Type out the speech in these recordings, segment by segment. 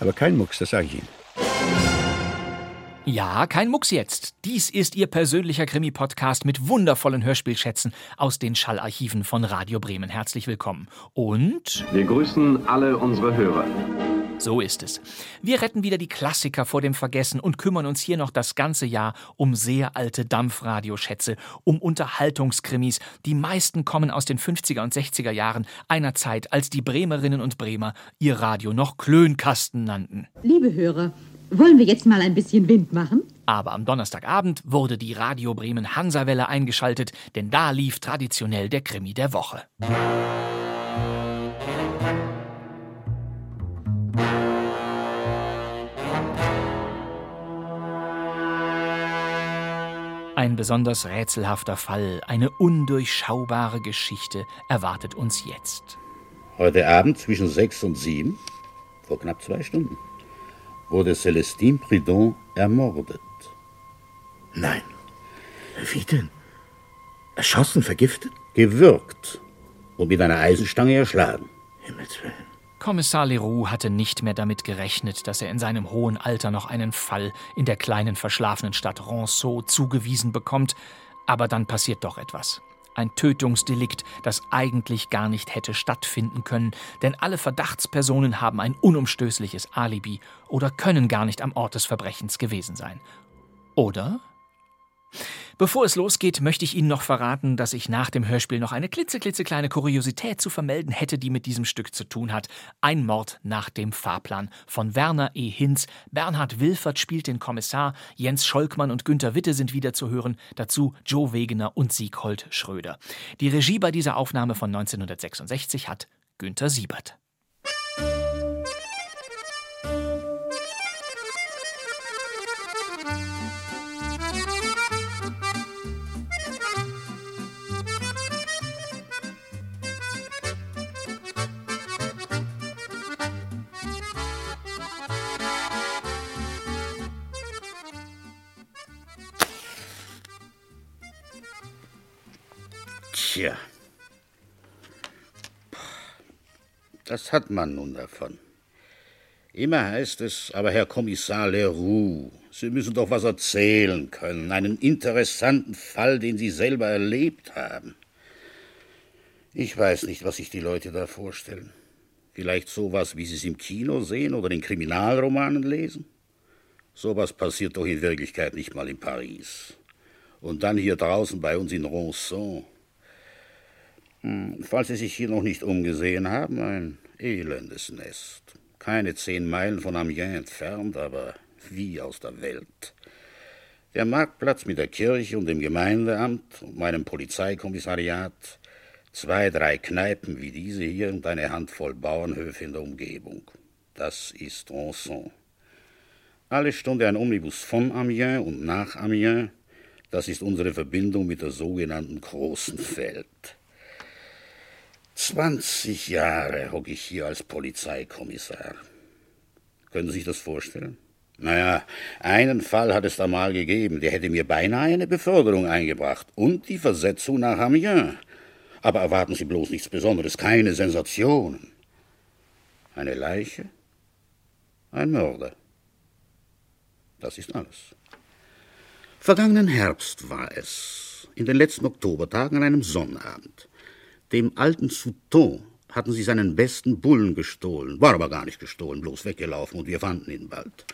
Aber kein Mucks, das sage ich Ihnen. Ja, kein Mucks jetzt. Dies ist Ihr persönlicher Krimi-Podcast mit wundervollen Hörspielschätzen aus den Schallarchiven von Radio Bremen. Herzlich willkommen. Und Wir grüßen alle unsere Hörer. So ist es. Wir retten wieder die Klassiker vor dem Vergessen und kümmern uns hier noch das ganze Jahr um sehr alte Dampfradioschätze, um Unterhaltungskrimis. Die meisten kommen aus den 50er und 60er Jahren, einer Zeit, als die Bremerinnen und Bremer ihr Radio noch Klönkasten nannten. Liebe Hörer, wollen wir jetzt mal ein bisschen Wind machen? Aber am Donnerstagabend wurde die Radio Bremen Hansawelle eingeschaltet, denn da lief traditionell der Krimi der Woche. Ein besonders rätselhafter Fall, eine undurchschaubare Geschichte erwartet uns jetzt. Heute Abend zwischen sechs und sieben, vor knapp zwei Stunden, wurde Celestine Pridon ermordet. Nein. Wie denn? Erschossen, vergiftet? Gewürgt und mit einer Eisenstange erschlagen. Himmels Willen. Kommissar Leroux hatte nicht mehr damit gerechnet, dass er in seinem hohen Alter noch einen Fall in der kleinen verschlafenen Stadt Ronceau zugewiesen bekommt, aber dann passiert doch etwas. Ein Tötungsdelikt, das eigentlich gar nicht hätte stattfinden können, denn alle Verdachtspersonen haben ein unumstößliches Alibi oder können gar nicht am Ort des Verbrechens gewesen sein. Oder? Bevor es losgeht, möchte ich Ihnen noch verraten, dass ich nach dem Hörspiel noch eine klitzeklitzekleine Kuriosität zu vermelden hätte, die mit diesem Stück zu tun hat. Ein Mord nach dem Fahrplan von Werner E. Hinz. Bernhard Wilfert spielt den Kommissar, Jens Scholkmann und Günter Witte sind wieder zu hören, dazu Joe Wegener und Sieghold Schröder. Die Regie bei dieser Aufnahme von 1966 hat Günter Siebert. Tja. Das hat man nun davon. Immer heißt es, aber Herr Kommissar Leroux, Sie müssen doch was erzählen können, einen interessanten Fall, den Sie selber erlebt haben. Ich weiß nicht, was sich die Leute da vorstellen. Vielleicht sowas, wie Sie es im Kino sehen oder in Kriminalromanen lesen? Sowas passiert doch in Wirklichkeit nicht mal in Paris. Und dann hier draußen bei uns in Ronson. Hm, Falls Sie sich hier noch nicht umgesehen haben, ein elendes Nest. Keine zehn Meilen von Amiens entfernt, aber wie aus der Welt. Der Marktplatz mit der Kirche und dem Gemeindeamt und meinem Polizeikommissariat, zwei, drei Kneipen wie diese hier und eine Handvoll Bauernhöfe in der Umgebung. Das ist Ronson. Alle Stunde ein Omnibus von Amiens und nach Amiens. Das ist unsere Verbindung mit der sogenannten großen Welt. 20 Jahre hocke ich hier als Polizeikommissar. Können Sie sich das vorstellen? Naja, einen Fall hat es da mal gegeben, der hätte mir beinahe eine Beförderung eingebracht und die Versetzung nach Amiens. Aber erwarten Sie bloß nichts Besonderes, keine Sensationen. Eine Leiche, ein Mörder. Das ist alles. Vergangenen Herbst war es, in den letzten Oktobertagen an einem Sonnabend. Dem alten Souton hatten sie seinen besten Bullen gestohlen, war aber gar nicht gestohlen, bloß weggelaufen und wir fanden ihn bald.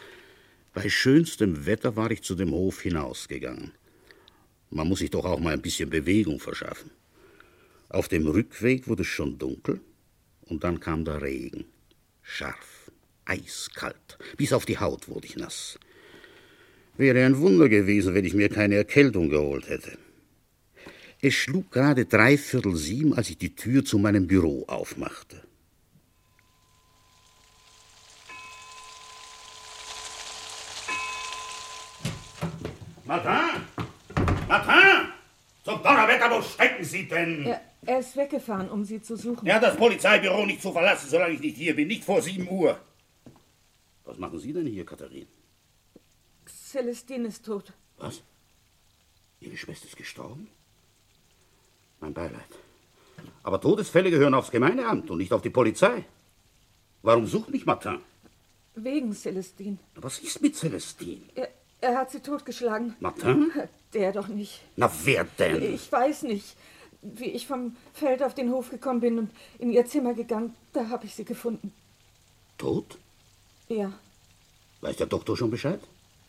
Bei schönstem Wetter war ich zu dem Hof hinausgegangen. Man muss sich doch auch mal ein bisschen Bewegung verschaffen. Auf dem Rückweg wurde es schon dunkel und dann kam der Regen. Scharf, eiskalt, bis auf die Haut wurde ich nass. Wäre ein Wunder gewesen, wenn ich mir keine Erkältung geholt hätte. Es schlug gerade dreiviertel sieben, als ich die Tür zu meinem Büro aufmachte. Martin! Martin! Zum Donnerwetter, wo stecken Sie denn? Er, er ist weggefahren, um Sie zu suchen. Ja, das Polizeibüro nicht zu verlassen, solange ich nicht hier bin. Nicht vor sieben Uhr. Was machen Sie denn hier, Katharina? Celestine ist tot. Was? Ihre Schwester ist gestorben? Mein Beileid. Aber Todesfälle gehören aufs Gemeindeamt und nicht auf die Polizei. Warum sucht mich Martin? Wegen Celestine. Was ist mit Celestine? Er, er hat sie totgeschlagen. Martin? Der doch nicht. Na, wer denn? Ich weiß nicht. Wie ich vom Feld auf den Hof gekommen bin und in ihr Zimmer gegangen, da habe ich sie gefunden. Tot? Ja. Weiß der Doktor schon Bescheid?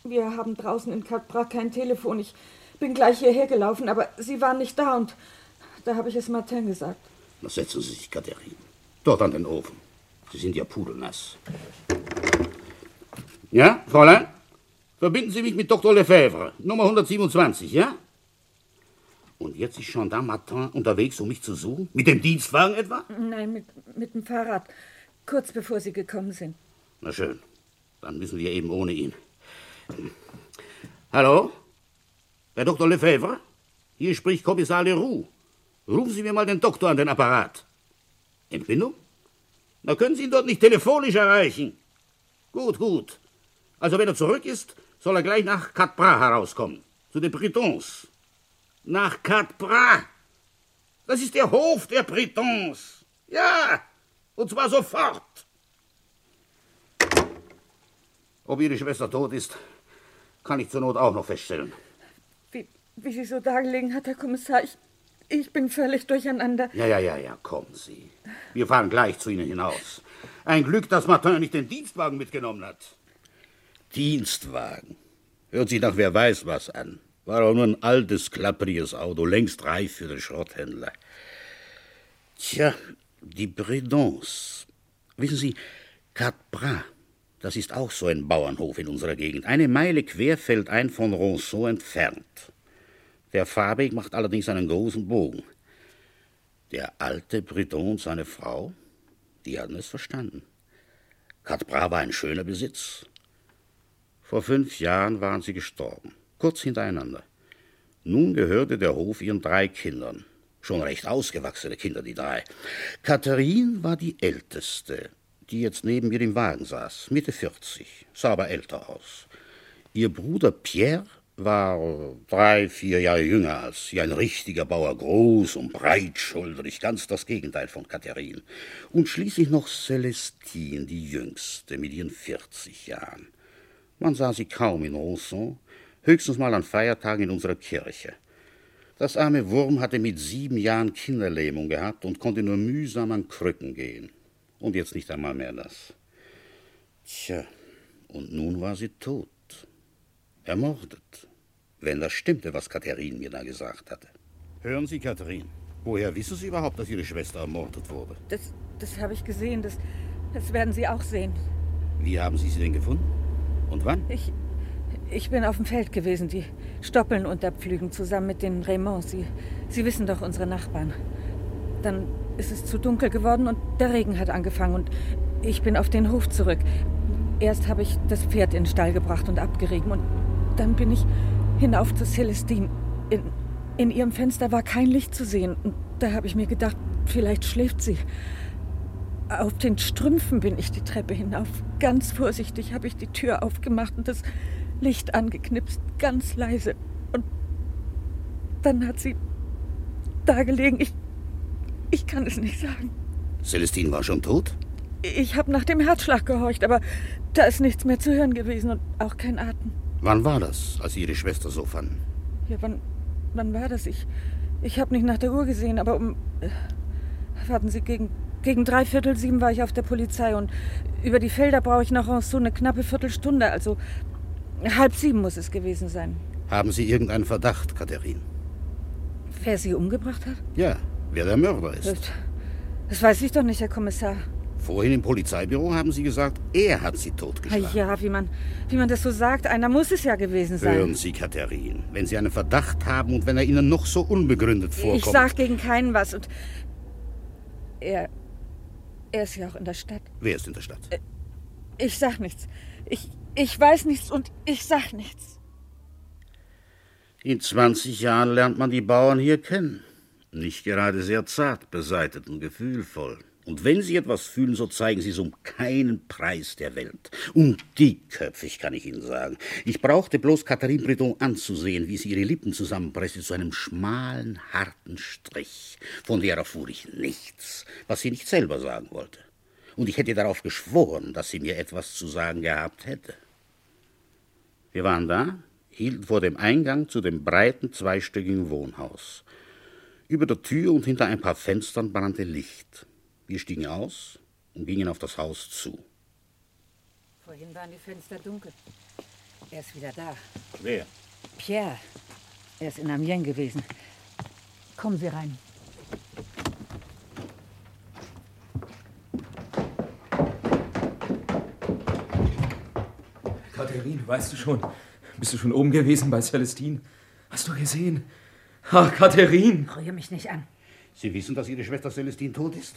Wir haben draußen in Katbra kein Telefon. Ich bin gleich hierher gelaufen, aber sie waren nicht da und da habe ich es Martin gesagt. Na, setzen Sie sich, Katharine. Dort an den Ofen. Sie sind ja pudelnass. Ja, Fräulein? Verbinden Sie mich mit Dr. Lefebvre, Nummer 127, ja? Und jetzt ist Gendarme Martin unterwegs, um mich zu suchen? Mit dem Dienstwagen etwa? Nein, mit, mit dem Fahrrad. Kurz bevor Sie gekommen sind. Na schön. Dann müssen wir eben ohne ihn. Hallo? Herr Dr. Lefebvre? Hier spricht Kommissar Leroux. Rufen Sie mir mal den Doktor an den Apparat. Entbindung? Na, können Sie ihn dort nicht telefonisch erreichen? Gut, gut. Also, wenn er zurück ist, soll er gleich nach Catbras herauskommen. Zu den Bretons. Nach Catbras. Das ist der Hof der Bretons. Ja, und zwar sofort. Ob Ihre Schwester tot ist, kann ich zur Not auch noch feststellen. Wie, wie sie so dargelegen hat, Herr Kommissar, ich, ich bin völlig durcheinander. Ja, ja, ja, ja, kommen Sie. Wir fahren gleich zu Ihnen hinaus. Ein Glück, dass Martin nicht den Dienstwagen mitgenommen hat. Dienstwagen. Hört sich nach wer weiß was an. War auch nur ein altes, klappriges Auto, längst reif für den Schrotthändler. Tja, die Bredons. Wissen Sie, Catbras, das ist auch so ein Bauernhof in unserer Gegend. Eine Meile querfeldein von Ronceau entfernt. Der Fahrweg macht allerdings einen großen Bogen. Der alte Breton und seine Frau, die hatten es verstanden. Catbras war ein schöner Besitz. Vor fünf Jahren waren sie gestorben, kurz hintereinander. Nun gehörte der Hof ihren drei Kindern. Schon recht ausgewachsene Kinder, die drei. Katharine war die älteste, die jetzt neben mir im Wagen saß, Mitte 40, sah aber älter aus. Ihr Bruder Pierre war drei, vier Jahre jünger als sie, ein richtiger Bauer, groß und breitschulterig, ganz das Gegenteil von Katharine. Und schließlich noch Celestine, die jüngste, mit ihren 40 Jahren. Man sah sie kaum in Ronson, höchstens mal an Feiertagen in unserer Kirche. Das arme Wurm hatte mit sieben Jahren Kinderlähmung gehabt und konnte nur mühsam an Krücken gehen. Und jetzt nicht einmal mehr das. Tja, und nun war sie tot. Ermordet. Wenn das stimmte, was Katharine mir da gesagt hatte. Hören Sie, Katharine, woher wissen Sie überhaupt, dass Ihre Schwester ermordet wurde? Das, das habe ich gesehen. Das, das werden Sie auch sehen. Wie haben Sie sie denn gefunden? Und wann? Ich, ich bin auf dem Feld gewesen, die Stoppeln unterpflügen, zusammen mit den Raymonds. Sie, Sie wissen doch, unsere Nachbarn. Dann ist es zu dunkel geworden und der Regen hat angefangen und ich bin auf den Hof zurück. Erst habe ich das Pferd in den Stall gebracht und abgerieben und dann bin ich hinauf zu Celestine. In, in ihrem Fenster war kein Licht zu sehen und da habe ich mir gedacht, vielleicht schläft sie. Auf den Strümpfen bin ich die Treppe hinauf. Ganz vorsichtig habe ich die Tür aufgemacht und das Licht angeknipst, ganz leise. Und dann hat sie da gelegen. Ich, ich kann es nicht sagen. Celestine war schon tot? Ich habe nach dem Herzschlag gehorcht, aber da ist nichts mehr zu hören gewesen und auch kein Atem. Wann war das, als Sie Ihre Schwester so fanden? Ja, wann, wann war das? Ich, ich habe nicht nach der Uhr gesehen, aber um. Äh, warten Sie, gegen, gegen dreiviertel sieben war ich auf der Polizei und über die Felder brauche ich noch so eine knappe Viertelstunde, also halb sieben muss es gewesen sein. Haben Sie irgendeinen Verdacht, Katharine? Wer sie umgebracht hat? Ja, wer der Mörder ist. Das, das weiß ich doch nicht, Herr Kommissar. Vorhin im Polizeibüro haben Sie gesagt, er hat Sie totgeschlagen. Ja, wie man, wie man das so sagt, einer muss es ja gewesen sein. Hören Sie, Katharine, wenn Sie einen Verdacht haben und wenn er Ihnen noch so unbegründet vorkommt... Ich sag gegen keinen was und... Er... Er ist ja auch in der Stadt. Wer ist in der Stadt? Ich sag nichts. Ich, ich weiß nichts und ich sag nichts. In 20 Jahren lernt man die Bauern hier kennen. Nicht gerade sehr zart beseitet und gefühlvoll. Und wenn Sie etwas fühlen, so zeigen Sie es um keinen Preis der Welt. Und dickköpfig, kann ich Ihnen sagen. Ich brauchte bloß Catherine Breton anzusehen, wie sie ihre Lippen zusammenpresste zu einem schmalen, harten Strich. Von der erfuhr ich nichts, was sie nicht selber sagen wollte. Und ich hätte darauf geschworen, dass sie mir etwas zu sagen gehabt hätte. Wir waren da, hielten vor dem Eingang zu dem breiten, zweistöckigen Wohnhaus. Über der Tür und hinter ein paar Fenstern brannte Licht. Wir stiegen aus und gingen auf das Haus zu. Vorhin waren die Fenster dunkel. Er ist wieder da. Wer? Pierre. Er ist in Amiens gewesen. Kommen Sie rein. Katharine, weißt du schon? Bist du schon oben gewesen bei Celestine? Hast du gesehen? Ach, Katharine! Rühre mich nicht an. Sie wissen, dass Ihre Schwester Celestine tot ist?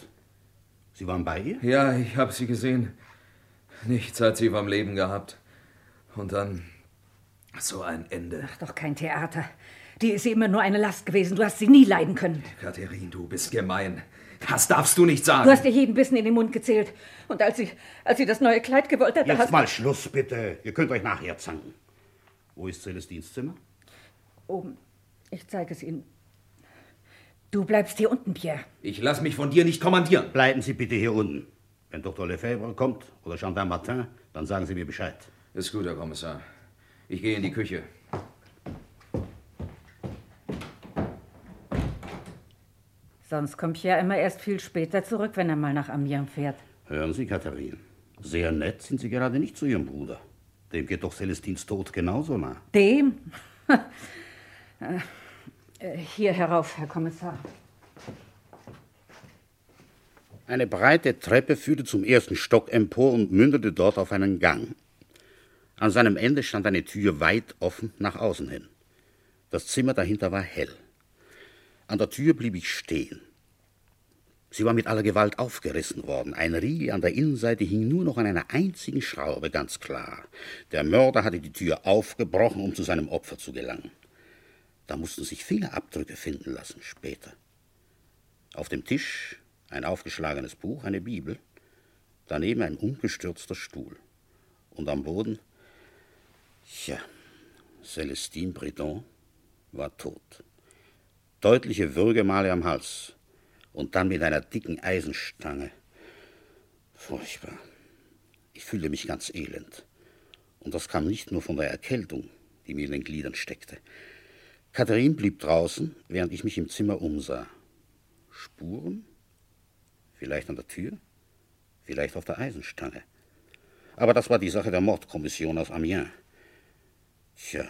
Sie waren bei ihr? Ja, ich habe sie gesehen. Nichts hat sie vom Leben gehabt. Und dann so ein Ende. Ach, doch kein Theater. Die ist immer nur eine Last gewesen. Du hast sie nie leiden können. Katharine, du bist gemein. Das darfst du nicht sagen. Du hast ihr jeden Bissen in den Mund gezählt. Und als sie, als sie das neue Kleid gewollt hat, Jetzt hast mal Schluss, bitte. Ihr könnt euch nachher zanken. Wo ist Celestines Zimmer? Oben. Ich zeige es Ihnen. Du bleibst hier unten, Pierre. Ich lass mich von dir nicht kommandieren. Bleiben Sie bitte hier unten. Wenn Dr. Lefebvre kommt oder Gendarme Martin, dann sagen Sie mir Bescheid. Ist gut, Herr Kommissar. Ich gehe in die Küche. Sonst kommt Pierre immer erst viel später zurück, wenn er mal nach Amiens fährt. Hören Sie, Katharine. Sehr nett sind Sie gerade nicht zu Ihrem Bruder. Dem geht doch Celestins Tod genauso nah. Dem? Äh, Hier herauf, Herr Kommissar. Eine breite Treppe führte zum ersten Stock empor und mündete dort auf einen Gang. An seinem Ende stand eine Tür weit offen nach außen hin. Das Zimmer dahinter war hell. An der Tür blieb ich stehen. Sie war mit aller Gewalt aufgerissen worden. Ein Riegel an der Innenseite hing nur noch an einer einzigen Schraube, ganz klar. Der Mörder hatte die Tür aufgebrochen, um zu seinem Opfer zu gelangen. Da mussten sich Fingerabdrücke finden lassen später. Auf dem Tisch ein aufgeschlagenes Buch, eine Bibel, daneben ein umgestürzter Stuhl. Und am Boden, tja, Celestine Bredon war tot. Deutliche Würgemale am Hals und dann mit einer dicken Eisenstange. Furchtbar. Ich fühlte mich ganz elend. Und das kam nicht nur von der Erkältung, die mir in den Gliedern steckte. Katharine blieb draußen, während ich mich im Zimmer umsah. Spuren? Vielleicht an der Tür? Vielleicht auf der Eisenstange. Aber das war die Sache der Mordkommission aus Amiens. Tja,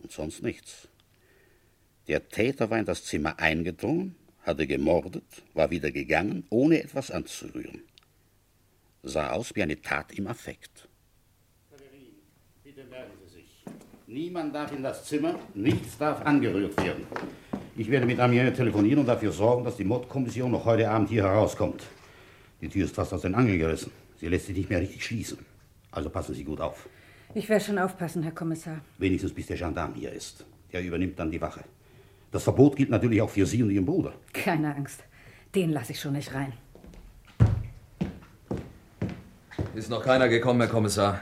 und sonst nichts. Der Täter war in das Zimmer eingedrungen, hatte gemordet, war wieder gegangen, ohne etwas anzurühren. Sah aus wie eine Tat im Affekt. Bitte merken Sie sich. Niemand darf in das Zimmer, nichts darf angerührt werden. Ich werde mit Amiens telefonieren und dafür sorgen, dass die Mordkommission noch heute Abend hier herauskommt. Die Tür ist fast aus den Angeln gerissen. Sie lässt sich nicht mehr richtig schließen. Also passen Sie gut auf. Ich werde schon aufpassen, Herr Kommissar. Wenigstens bis der Gendarm hier ist. Der übernimmt dann die Wache. Das Verbot gilt natürlich auch für Sie und Ihren Bruder. Keine Angst. Den lasse ich schon nicht rein. Ist noch keiner gekommen, Herr Kommissar.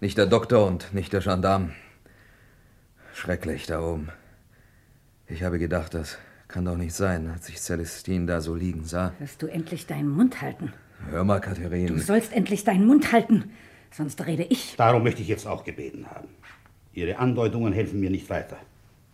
Nicht der Doktor und nicht der Gendarm. Schrecklich da oben. Ich habe gedacht, das kann doch nicht sein, als ich Celestine da so liegen sah. Wirst du endlich deinen Mund halten? Hör mal, Katharine. Du sollst endlich deinen Mund halten, sonst rede ich. Darum möchte ich jetzt auch gebeten haben. Ihre Andeutungen helfen mir nicht weiter.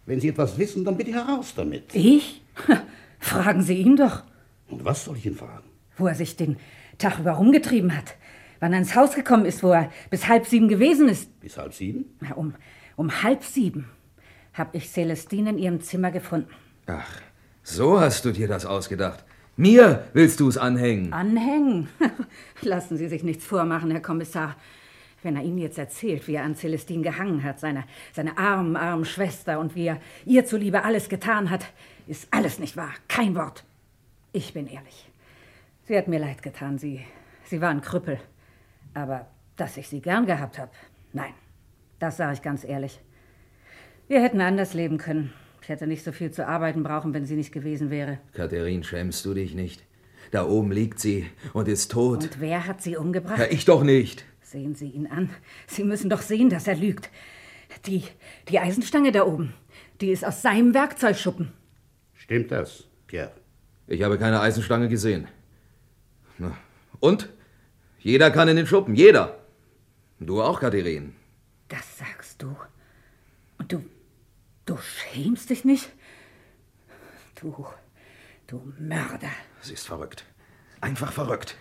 Wenn Sie etwas wissen, dann bitte heraus damit. Ich? Fragen Sie ihn doch. Und was soll ich ihn fragen? Wo er sich den Tag über rumgetrieben hat. Wann er ins Haus gekommen ist, wo er bis halb sieben gewesen ist. Bis halb sieben? Na, um, um halb sieben habe ich Celestine in ihrem Zimmer gefunden. Ach, so hast du dir das ausgedacht. Mir willst du es anhängen. Anhängen? Lassen Sie sich nichts vormachen, Herr Kommissar. Wenn er Ihnen jetzt erzählt, wie er an Celestine gehangen hat, seine, seine armen, armen Schwester und wie er ihr zuliebe alles getan hat, ist alles nicht wahr. Kein Wort. Ich bin ehrlich. Sie hat mir leid getan. Sie, sie war ein Krüppel. Aber dass ich sie gern gehabt habe, nein. Das sage ich ganz ehrlich. Wir hätten anders leben können. Ich hätte nicht so viel zu arbeiten brauchen, wenn sie nicht gewesen wäre. Katharin, schämst du dich nicht? Da oben liegt sie und ist tot. Und wer hat sie umgebracht? Ja, ich doch nicht. Sehen Sie ihn an. Sie müssen doch sehen, dass er lügt. Die, die Eisenstange da oben, die ist aus seinem Werkzeugschuppen. Stimmt das, Pierre? Ich habe keine Eisenstange gesehen. Und? Jeder kann in den Schuppen, jeder. Du auch, Katharin. Das sagst du. Und du. Du schämst dich nicht? Du. Du Mörder. Sie ist verrückt. Einfach verrückt.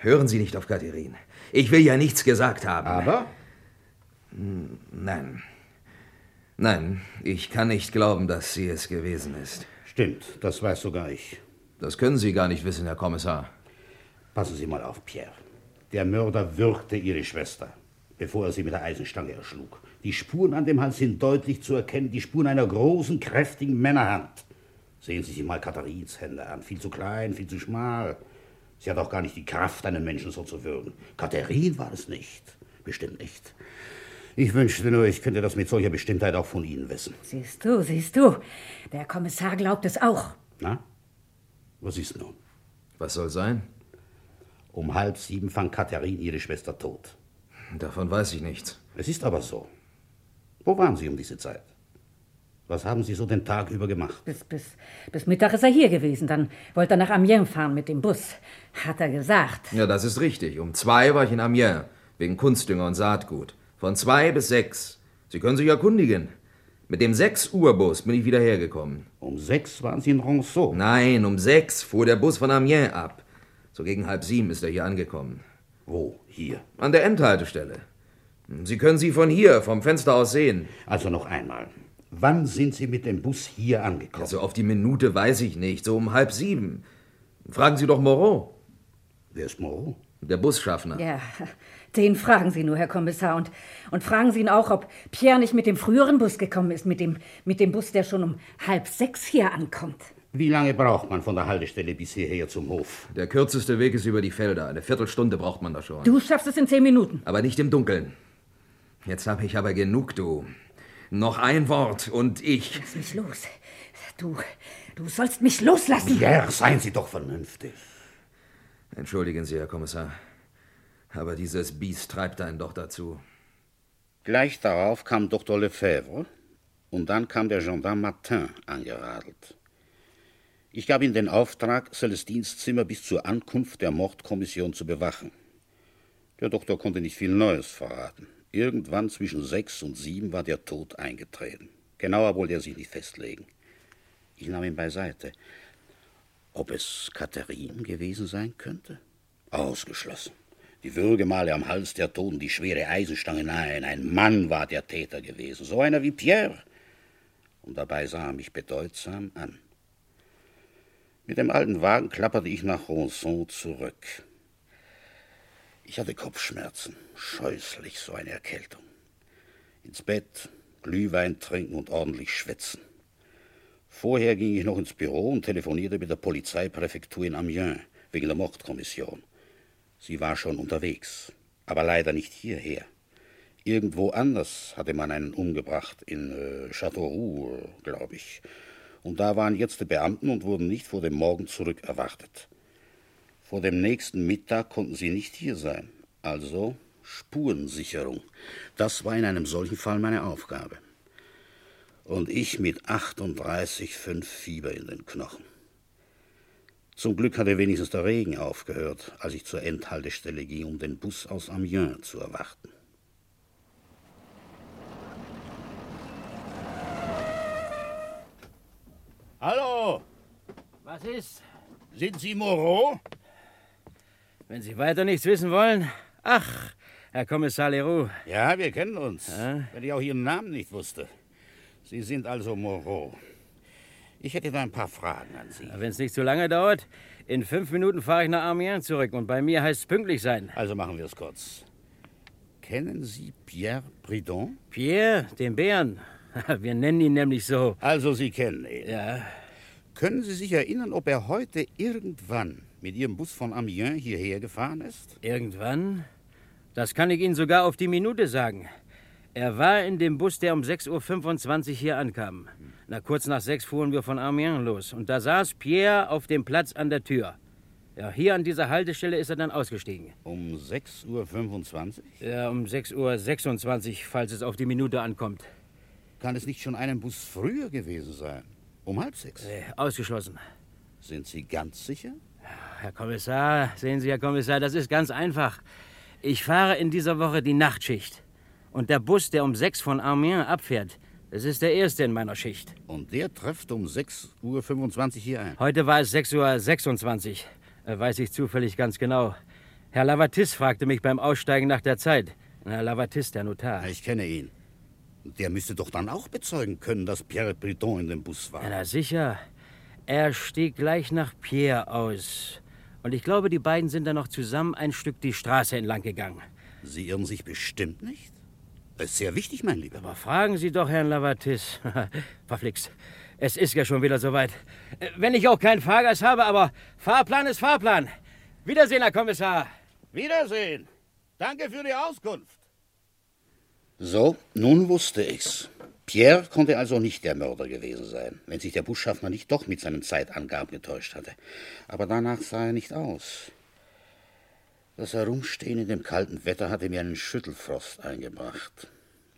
Hören Sie nicht auf Katharin. Ich will ja nichts gesagt haben. Aber? Nein. Nein, ich kann nicht glauben, dass sie es gewesen ist. Stimmt, das weiß sogar ich. Das können Sie gar nicht wissen, Herr Kommissar. Passen Sie mal auf, Pierre. Der Mörder würgte Ihre Schwester, bevor er sie mit der Eisenstange erschlug. Die Spuren an dem Hals sind deutlich zu erkennen, die Spuren einer großen, kräftigen Männerhand. Sehen Sie sich mal Katharins Hände an. Viel zu klein, viel zu schmal. Sie hat auch gar nicht die Kraft, einen Menschen so zu würgen. Katharin war es nicht. Bestimmt nicht. Ich wünschte nur, ich könnte das mit solcher Bestimmtheit auch von Ihnen wissen. Siehst du, siehst du. Der Kommissar glaubt es auch. Na? Was ist nun? Was soll sein? Um halb sieben fand Katharin ihre Schwester tot. Davon weiß ich nichts. Es ist aber so. Wo waren Sie um diese Zeit? Was haben Sie so den Tag über gemacht? Bis, bis, bis Mittag ist er hier gewesen. Dann wollte er nach Amiens fahren mit dem Bus. Hat er gesagt. Ja, das ist richtig. Um zwei war ich in Amiens. Wegen Kunstdünger und Saatgut. Von zwei bis sechs. Sie können sich erkundigen. Mit dem 6 Uhr Bus bin ich wieder hergekommen. Um sechs waren Sie in Ronceau? Nein, um sechs fuhr der Bus von Amiens ab. So gegen halb sieben ist er hier angekommen. Wo? Hier? An der Endhaltestelle. Sie können sie von hier, vom Fenster aus sehen. Also noch einmal. Wann sind Sie mit dem Bus hier angekommen? Also auf die Minute weiß ich nicht. So um halb sieben. Fragen Sie doch Moreau. Wer ist Moreau? Der Busschaffner. Ja, den fragen Sie nur, Herr Kommissar. Und, und fragen Sie ihn auch, ob Pierre nicht mit dem früheren Bus gekommen ist, mit dem, mit dem Bus, der schon um halb sechs hier ankommt. Wie lange braucht man von der Haltestelle bis hierher zum Hof? Der kürzeste Weg ist über die Felder. Eine Viertelstunde braucht man da schon. Du schaffst es in zehn Minuten. Aber nicht im Dunkeln. Jetzt habe ich aber genug, du. Noch ein Wort und ich. Lass mich los. Du, du sollst mich loslassen. Ja, seien Sie doch vernünftig. Entschuldigen Sie, Herr Kommissar. Aber dieses Biest treibt einen doch dazu. Gleich darauf kam Dr. Lefebvre und dann kam der Gendarme Martin angeradelt. Ich gab ihm den Auftrag, Celestins Zimmer bis zur Ankunft der Mordkommission zu bewachen. Der Doktor konnte nicht viel Neues verraten. Irgendwann zwischen sechs und sieben war der Tod eingetreten. Genauer wollte er sich nicht festlegen. Ich nahm ihn beiseite. Ob es Katharin gewesen sein könnte? Ausgeschlossen. Die Würgemale am Hals der Toten, die schwere Eisenstange, nein, ein Mann war der Täter gewesen, so einer wie Pierre. Und dabei sah er mich bedeutsam an. Mit dem alten Wagen klapperte ich nach Ronson zurück. Ich hatte Kopfschmerzen, scheußlich so eine Erkältung. Ins Bett, Glühwein trinken und ordentlich schwitzen. Vorher ging ich noch ins Büro und telefonierte mit der Polizeipräfektur in Amiens wegen der Mordkommission. Sie war schon unterwegs, aber leider nicht hierher. Irgendwo anders hatte man einen umgebracht, in äh, Châteauroux, glaube ich. Und da waren jetzt die Beamten und wurden nicht vor dem Morgen zurück erwartet. Vor dem nächsten Mittag konnten sie nicht hier sein. Also Spurensicherung. Das war in einem solchen Fall meine Aufgabe. Und ich mit 38,5 Fieber in den Knochen. Zum Glück hatte wenigstens der Regen aufgehört, als ich zur Endhaltestelle ging, um den Bus aus Amiens zu erwarten. Hallo! Was ist? Sind Sie Moreau? Wenn Sie weiter nichts wissen wollen. Ach, Herr Kommissar Leroux. Ja, wir kennen uns. Ja? Wenn ich auch Ihren Namen nicht wusste. Sie sind also Moreau. Ich hätte da ein paar Fragen an Sie. Wenn es nicht zu lange dauert, in fünf Minuten fahre ich nach Amiens zurück und bei mir heißt es pünktlich sein. Also machen wir es kurz. Kennen Sie Pierre Bridon? Pierre, den Bären. Wir nennen ihn nämlich so. Also Sie kennen ihn. Ja. Können Sie sich erinnern, ob er heute irgendwann mit Ihrem Bus von Amiens hierher gefahren ist? Irgendwann? Das kann ich Ihnen sogar auf die Minute sagen. Er war in dem Bus, der um 6.25 Uhr hier ankam. Na, kurz nach sechs fuhren wir von Amiens los. Und da saß Pierre auf dem Platz an der Tür. Ja, hier an dieser Haltestelle ist er dann ausgestiegen. Um 6.25 Uhr? Ja, um 6.26 Uhr, falls es auf die Minute ankommt. Kann es nicht schon einen Bus früher gewesen sein? Um halb sechs? Nee, ausgeschlossen. Sind Sie ganz sicher? Herr Kommissar, sehen Sie, Herr Kommissar, das ist ganz einfach. Ich fahre in dieser Woche die Nachtschicht. Und der Bus, der um sechs von Amiens abfährt, das ist der erste in meiner Schicht. Und der trifft um 6.25 Uhr hier ein? Heute war es 6.26 Uhr. Äh, weiß ich zufällig ganz genau. Herr Lavatis fragte mich beim Aussteigen nach der Zeit. Herr Lavatis, der Notar. Ich kenne ihn. Der müsste doch dann auch bezeugen können, dass Pierre Bridon in dem Bus war. Na sicher. Er stieg gleich nach Pierre aus. Und ich glaube, die beiden sind dann noch zusammen ein Stück die Straße entlang gegangen. Sie irren sich bestimmt nicht? Das ist sehr wichtig, mein Lieber. Aber fragen Sie doch Herrn Lavatis. Verflixt. Es ist ja schon wieder soweit. Wenn ich auch keinen Fahrgast habe, aber Fahrplan ist Fahrplan. Wiedersehen, Herr Kommissar. Wiedersehen. Danke für die Auskunft. So, nun wusste ich's. Pierre konnte also nicht der Mörder gewesen sein, wenn sich der Busschaffner nicht doch mit seinen Zeitangaben getäuscht hatte. Aber danach sah er nicht aus. Das Herumstehen in dem kalten Wetter hatte mir einen Schüttelfrost eingebracht.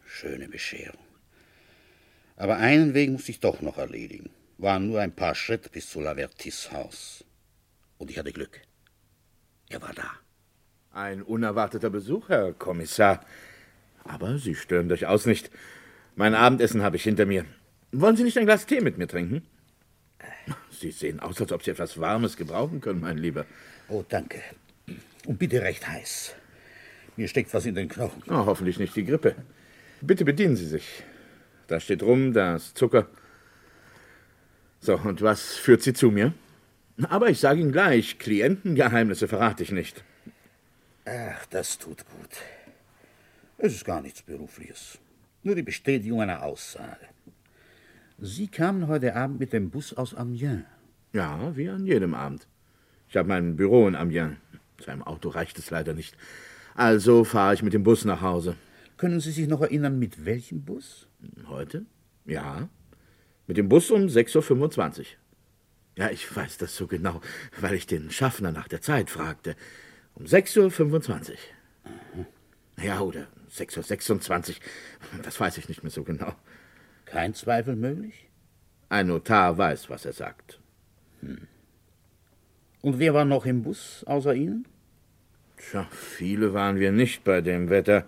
Schöne Bescherung. Aber einen Weg musste ich doch noch erledigen. Waren nur ein paar Schritte bis zu Lavertis Haus. Und ich hatte Glück. Er war da. Ein unerwarteter Besuch, Herr Kommissar. Aber Sie stören durchaus nicht. Mein Abendessen habe ich hinter mir. Wollen Sie nicht ein Glas Tee mit mir trinken? Sie sehen aus, als ob Sie etwas Warmes gebrauchen können, mein Lieber. Oh, danke. Und bitte recht heiß. Mir steckt was in den Knochen. Oh, hoffentlich nicht die Grippe. Bitte bedienen Sie sich. Da steht rum, da ist Zucker. So, und was führt Sie zu mir? Aber ich sage Ihnen gleich, Klientengeheimnisse verrate ich nicht. Ach, das tut gut. Es ist gar nichts Berufliches. Nur die Bestätigung einer Aussage. Sie kamen heute Abend mit dem Bus aus Amiens. Ja, wie an jedem Abend. Ich habe mein Büro in Amiens. Zu einem Auto reicht es leider nicht. Also fahre ich mit dem Bus nach Hause. Können Sie sich noch erinnern, mit welchem Bus? Heute? Ja. Mit dem Bus um 6.25 Uhr. Ja, ich weiß das so genau, weil ich den Schaffner nach der Zeit fragte. Um 6.25 Uhr. Ja, oder 6.26 Uhr. Das weiß ich nicht mehr so genau. Kein Zweifel möglich? Ein Notar weiß, was er sagt. Hm. Und wer war noch im Bus außer Ihnen? Tja, viele waren wir nicht bei dem Wetter.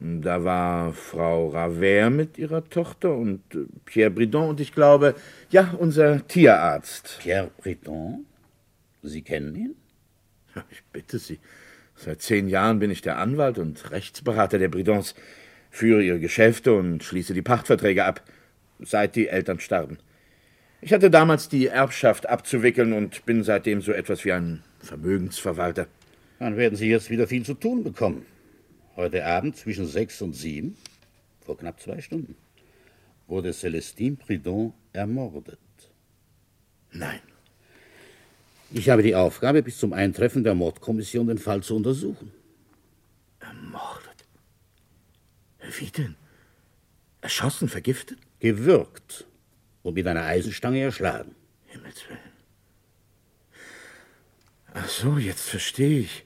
Da war Frau Ravert mit ihrer Tochter und äh, Pierre Bridon und ich glaube, ja, unser Tierarzt. Pierre Bridon? Sie kennen ihn? Ich bitte Sie. Seit zehn Jahren bin ich der Anwalt und Rechtsberater der Bridons, führe ihre Geschäfte und schließe die Pachtverträge ab, seit die Eltern starben. Ich hatte damals die Erbschaft abzuwickeln und bin seitdem so etwas wie ein Vermögensverwalter. Dann werden Sie jetzt wieder viel zu tun bekommen. Heute Abend zwischen sechs und sieben, vor knapp zwei Stunden, wurde Celestine Pridon ermordet. Nein. Ich habe die Aufgabe, bis zum Eintreffen der Mordkommission den Fall zu untersuchen. Ermordet? Wie denn? Erschossen, vergiftet? Gewürgt und mit einer Eisenstange erschlagen. Himmels Willen. Ach so, jetzt verstehe ich.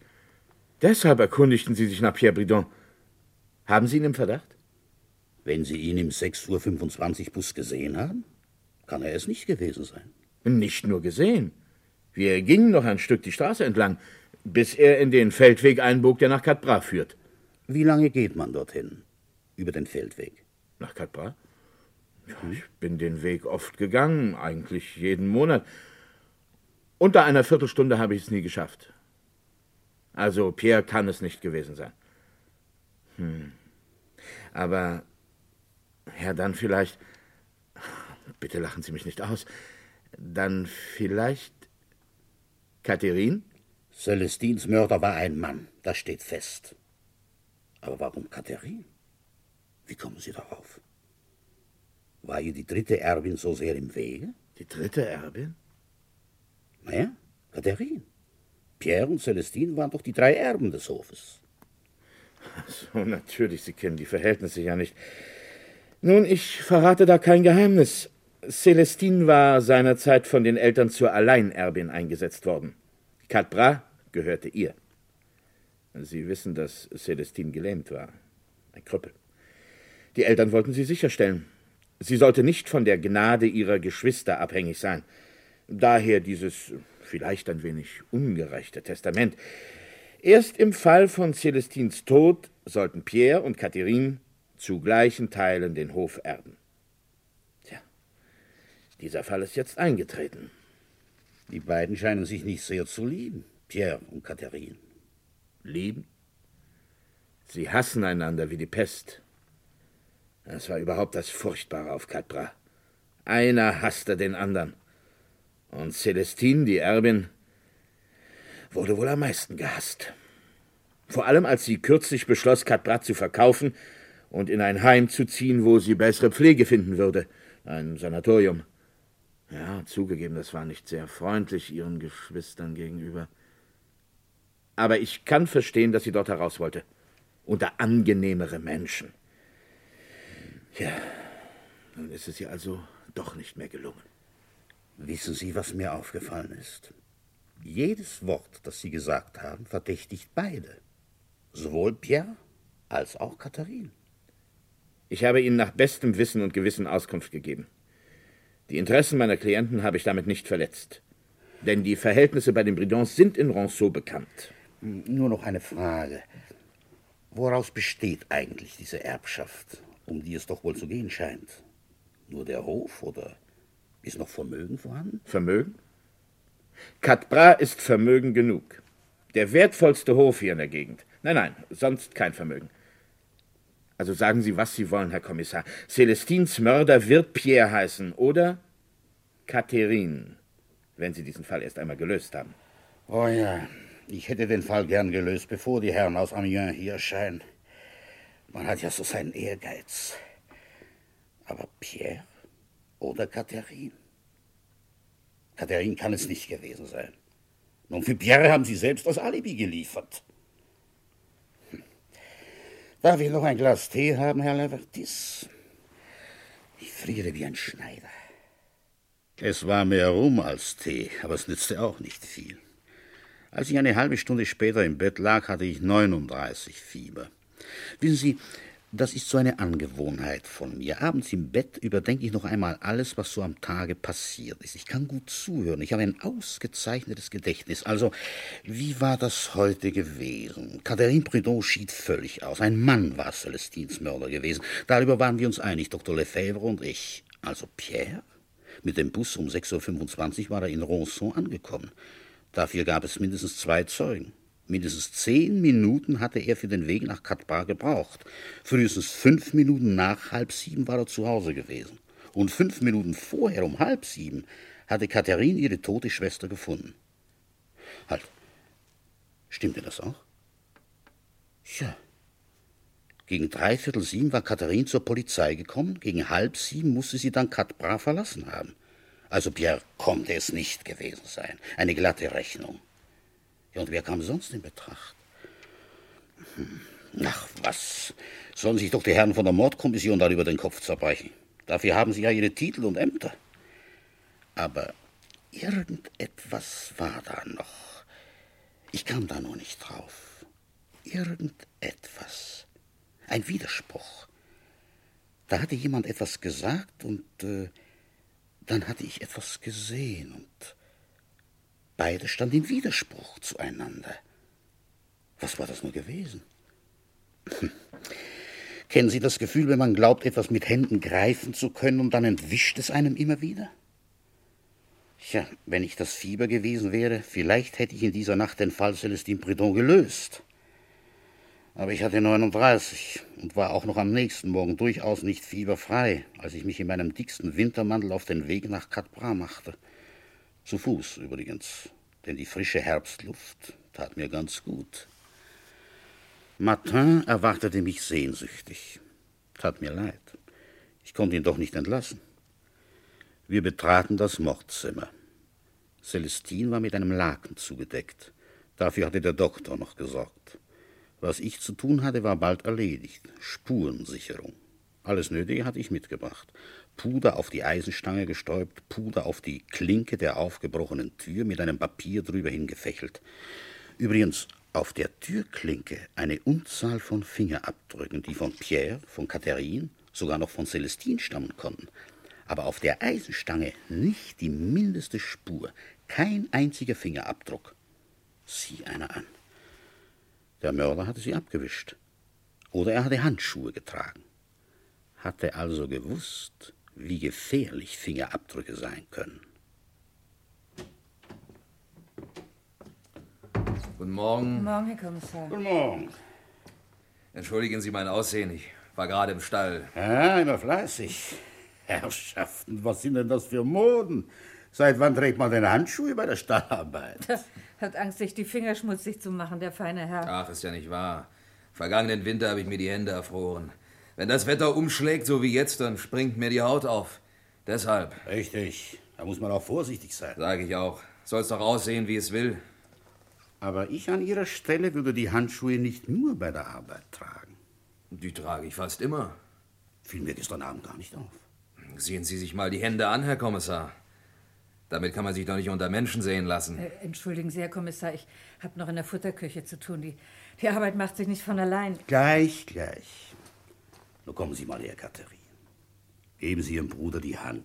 Deshalb erkundigten Sie sich nach Pierre Bridon. Haben Sie ihn im Verdacht? Wenn Sie ihn im 6.25 Uhr Bus gesehen haben, kann er es nicht gewesen sein. Nicht nur gesehen. Wir gingen noch ein Stück die Straße entlang, bis er in den Feldweg einbog, der nach Catbras führt. Wie lange geht man dorthin? Über den Feldweg? Nach Catbras? Ja, ich bin den Weg oft gegangen, eigentlich jeden Monat. Unter einer Viertelstunde habe ich es nie geschafft. Also Pierre kann es nicht gewesen sein. Hm. Aber, ja, dann vielleicht. Bitte lachen Sie mich nicht aus. Dann vielleicht. Katharine? Celestins Mörder war ein Mann, das steht fest. Aber warum Katharine? Wie kommen Sie darauf? War ihr die dritte Erbin so sehr im Wege? Die dritte Erbin? Naja, Katharine. Pierre und Celestine waren doch die drei Erben des Hofes. So, natürlich, Sie kennen die Verhältnisse ja nicht. Nun, ich verrate da kein Geheimnis. Celestine war seinerzeit von den Eltern zur Alleinerbin eingesetzt worden. Cadbras gehörte ihr. Sie wissen, dass Celestine gelähmt war. Ein Krüppel. Die Eltern wollten sie sicherstellen. Sie sollte nicht von der Gnade ihrer Geschwister abhängig sein. Daher dieses vielleicht ein wenig ungerechte Testament. Erst im Fall von Celestins Tod sollten Pierre und Catherine zu gleichen Teilen den Hof erben. Dieser Fall ist jetzt eingetreten. Die beiden scheinen sich nicht sehr zu lieben, Pierre und Catherine. Lieben? Sie hassen einander wie die Pest. Das war überhaupt das Furchtbare auf Cadbras. Einer hasste den anderen. Und Celestine, die Erbin, wurde wohl am meisten gehasst. Vor allem, als sie kürzlich beschloss, Cadbras zu verkaufen und in ein Heim zu ziehen, wo sie bessere Pflege finden würde. Ein Sanatorium. Ja, zugegeben, das war nicht sehr freundlich ihren Geschwistern gegenüber. Aber ich kann verstehen, dass sie dort heraus wollte. Unter angenehmere Menschen. Ja, nun ist es ihr also doch nicht mehr gelungen. Wissen Sie, was mir aufgefallen ist? Jedes Wort, das Sie gesagt haben, verdächtigt beide. Sowohl Pierre als auch Katharine. Ich habe Ihnen nach bestem Wissen und Gewissen Auskunft gegeben. Die Interessen meiner Klienten habe ich damit nicht verletzt. Denn die Verhältnisse bei den Bridons sind in Ronceau bekannt. Nur noch eine Frage. Woraus besteht eigentlich diese Erbschaft, um die es doch wohl zu gehen scheint? Nur der Hof oder ist noch Vermögen vorhanden? Vermögen? Cadbras ist Vermögen genug. Der wertvollste Hof hier in der Gegend. Nein, nein, sonst kein Vermögen. Also sagen Sie, was Sie wollen, Herr Kommissar. Celestins Mörder wird Pierre heißen, oder Catherine, wenn Sie diesen Fall erst einmal gelöst haben. Oh ja, ich hätte den Fall gern gelöst, bevor die Herren aus Amiens hier erscheinen. Man hat ja so seinen Ehrgeiz. Aber Pierre oder Catherine? Catherine kann es nicht gewesen sein. Nun, für Pierre haben Sie selbst das Alibi geliefert. Darf ich noch ein Glas Tee haben, Herr Levertis? Ich friere wie ein Schneider. Es war mehr Rum als Tee, aber es nützte auch nicht viel. Als ich eine halbe Stunde später im Bett lag, hatte ich 39 Fieber. Wissen Sie, das ist so eine Angewohnheit von mir. Abends im Bett überdenke ich noch einmal alles, was so am Tage passiert ist. Ich kann gut zuhören. Ich habe ein ausgezeichnetes Gedächtnis. Also, wie war das heute gewesen? Catherine Prudon schied völlig aus. Ein Mann war Celestins Mörder gewesen. Darüber waren wir uns einig, Dr. Lefebvre und ich. Also Pierre? Mit dem Bus um 6.25 Uhr war er in Ronson angekommen. Dafür gab es mindestens zwei Zeugen. Mindestens zehn Minuten hatte er für den Weg nach Katbar gebraucht. Frühestens fünf Minuten nach halb sieben war er zu Hause gewesen. Und fünf Minuten vorher, um halb sieben, hatte Katharine ihre tote Schwester gefunden. Halt. Stimmte das auch? Ja. Gegen dreiviertel sieben war Katharine zur Polizei gekommen, gegen halb sieben musste sie dann Katbra verlassen haben. Also Pierre konnte es nicht gewesen sein. Eine glatte Rechnung. Ja, und wer kam sonst in Betracht? Hm. Ach, was? Sollen sich doch die Herren von der Mordkommission darüber den Kopf zerbrechen. Dafür haben sie ja ihre Titel und Ämter. Aber irgendetwas war da noch. Ich kam da nur nicht drauf. Irgendetwas. Ein Widerspruch. Da hatte jemand etwas gesagt und äh, dann hatte ich etwas gesehen und beide standen im Widerspruch zueinander. Was war das nur gewesen? Hm. Kennen Sie das Gefühl, wenn man glaubt, etwas mit Händen greifen zu können und dann entwischt es einem immer wieder? Tja, wenn ich das Fieber gewesen wäre, vielleicht hätte ich in dieser Nacht den Fall Celestine Bredon gelöst. Aber ich hatte 39 und war auch noch am nächsten Morgen durchaus nicht fieberfrei, als ich mich in meinem dicksten Wintermantel auf den Weg nach Catbras machte. Zu Fuß übrigens, denn die frische Herbstluft tat mir ganz gut. Martin erwartete mich sehnsüchtig. Tat mir leid. Ich konnte ihn doch nicht entlassen. Wir betraten das Mordzimmer. Celestine war mit einem Laken zugedeckt. Dafür hatte der Doktor noch gesorgt. Was ich zu tun hatte, war bald erledigt. Spurensicherung. Alles Nötige hatte ich mitgebracht. Puder auf die Eisenstange gestäubt, Puder auf die Klinke der aufgebrochenen Tür mit einem Papier drüber hingefächelt. Übrigens auf der Türklinke eine Unzahl von Fingerabdrücken, die von Pierre, von Katharine, sogar noch von Celestine stammen konnten. Aber auf der Eisenstange nicht die mindeste Spur, kein einziger Fingerabdruck. Sieh einer an. Der Mörder hatte sie abgewischt. Oder er hatte Handschuhe getragen. Hatte also gewusst, wie gefährlich Fingerabdrücke sein können. Guten Morgen. Guten Morgen, Herr Kommissar. Guten Morgen. Entschuldigen Sie mein Aussehen, ich war gerade im Stall. Ja, immer fleißig. Herrschaften, was sind denn das für Moden? Seit wann trägt man denn Handschuhe bei der Stallarbeit? Hat Angst, sich die Finger schmutzig zu machen, der feine Herr. Ach, ist ja nicht wahr. Vergangenen Winter habe ich mir die Hände erfroren. Wenn das Wetter umschlägt, so wie jetzt, dann springt mir die Haut auf. Deshalb. Richtig. Da muss man auch vorsichtig sein. Sage ich auch. Soll's doch aussehen, wie es will. Aber ich an Ihrer Stelle würde die Handschuhe nicht nur bei der Arbeit tragen. Die trage ich fast immer. Fiel mir gestern Abend gar nicht auf. Sehen Sie sich mal die Hände an, Herr Kommissar. Damit kann man sich doch nicht unter Menschen sehen lassen. Äh, entschuldigen Sie, Herr Kommissar, ich habe noch in der Futterküche zu tun. Die, die Arbeit macht sich nicht von allein. Gleich, gleich. Nur kommen Sie mal her, Katharine. Geben Sie Ihrem Bruder die Hand.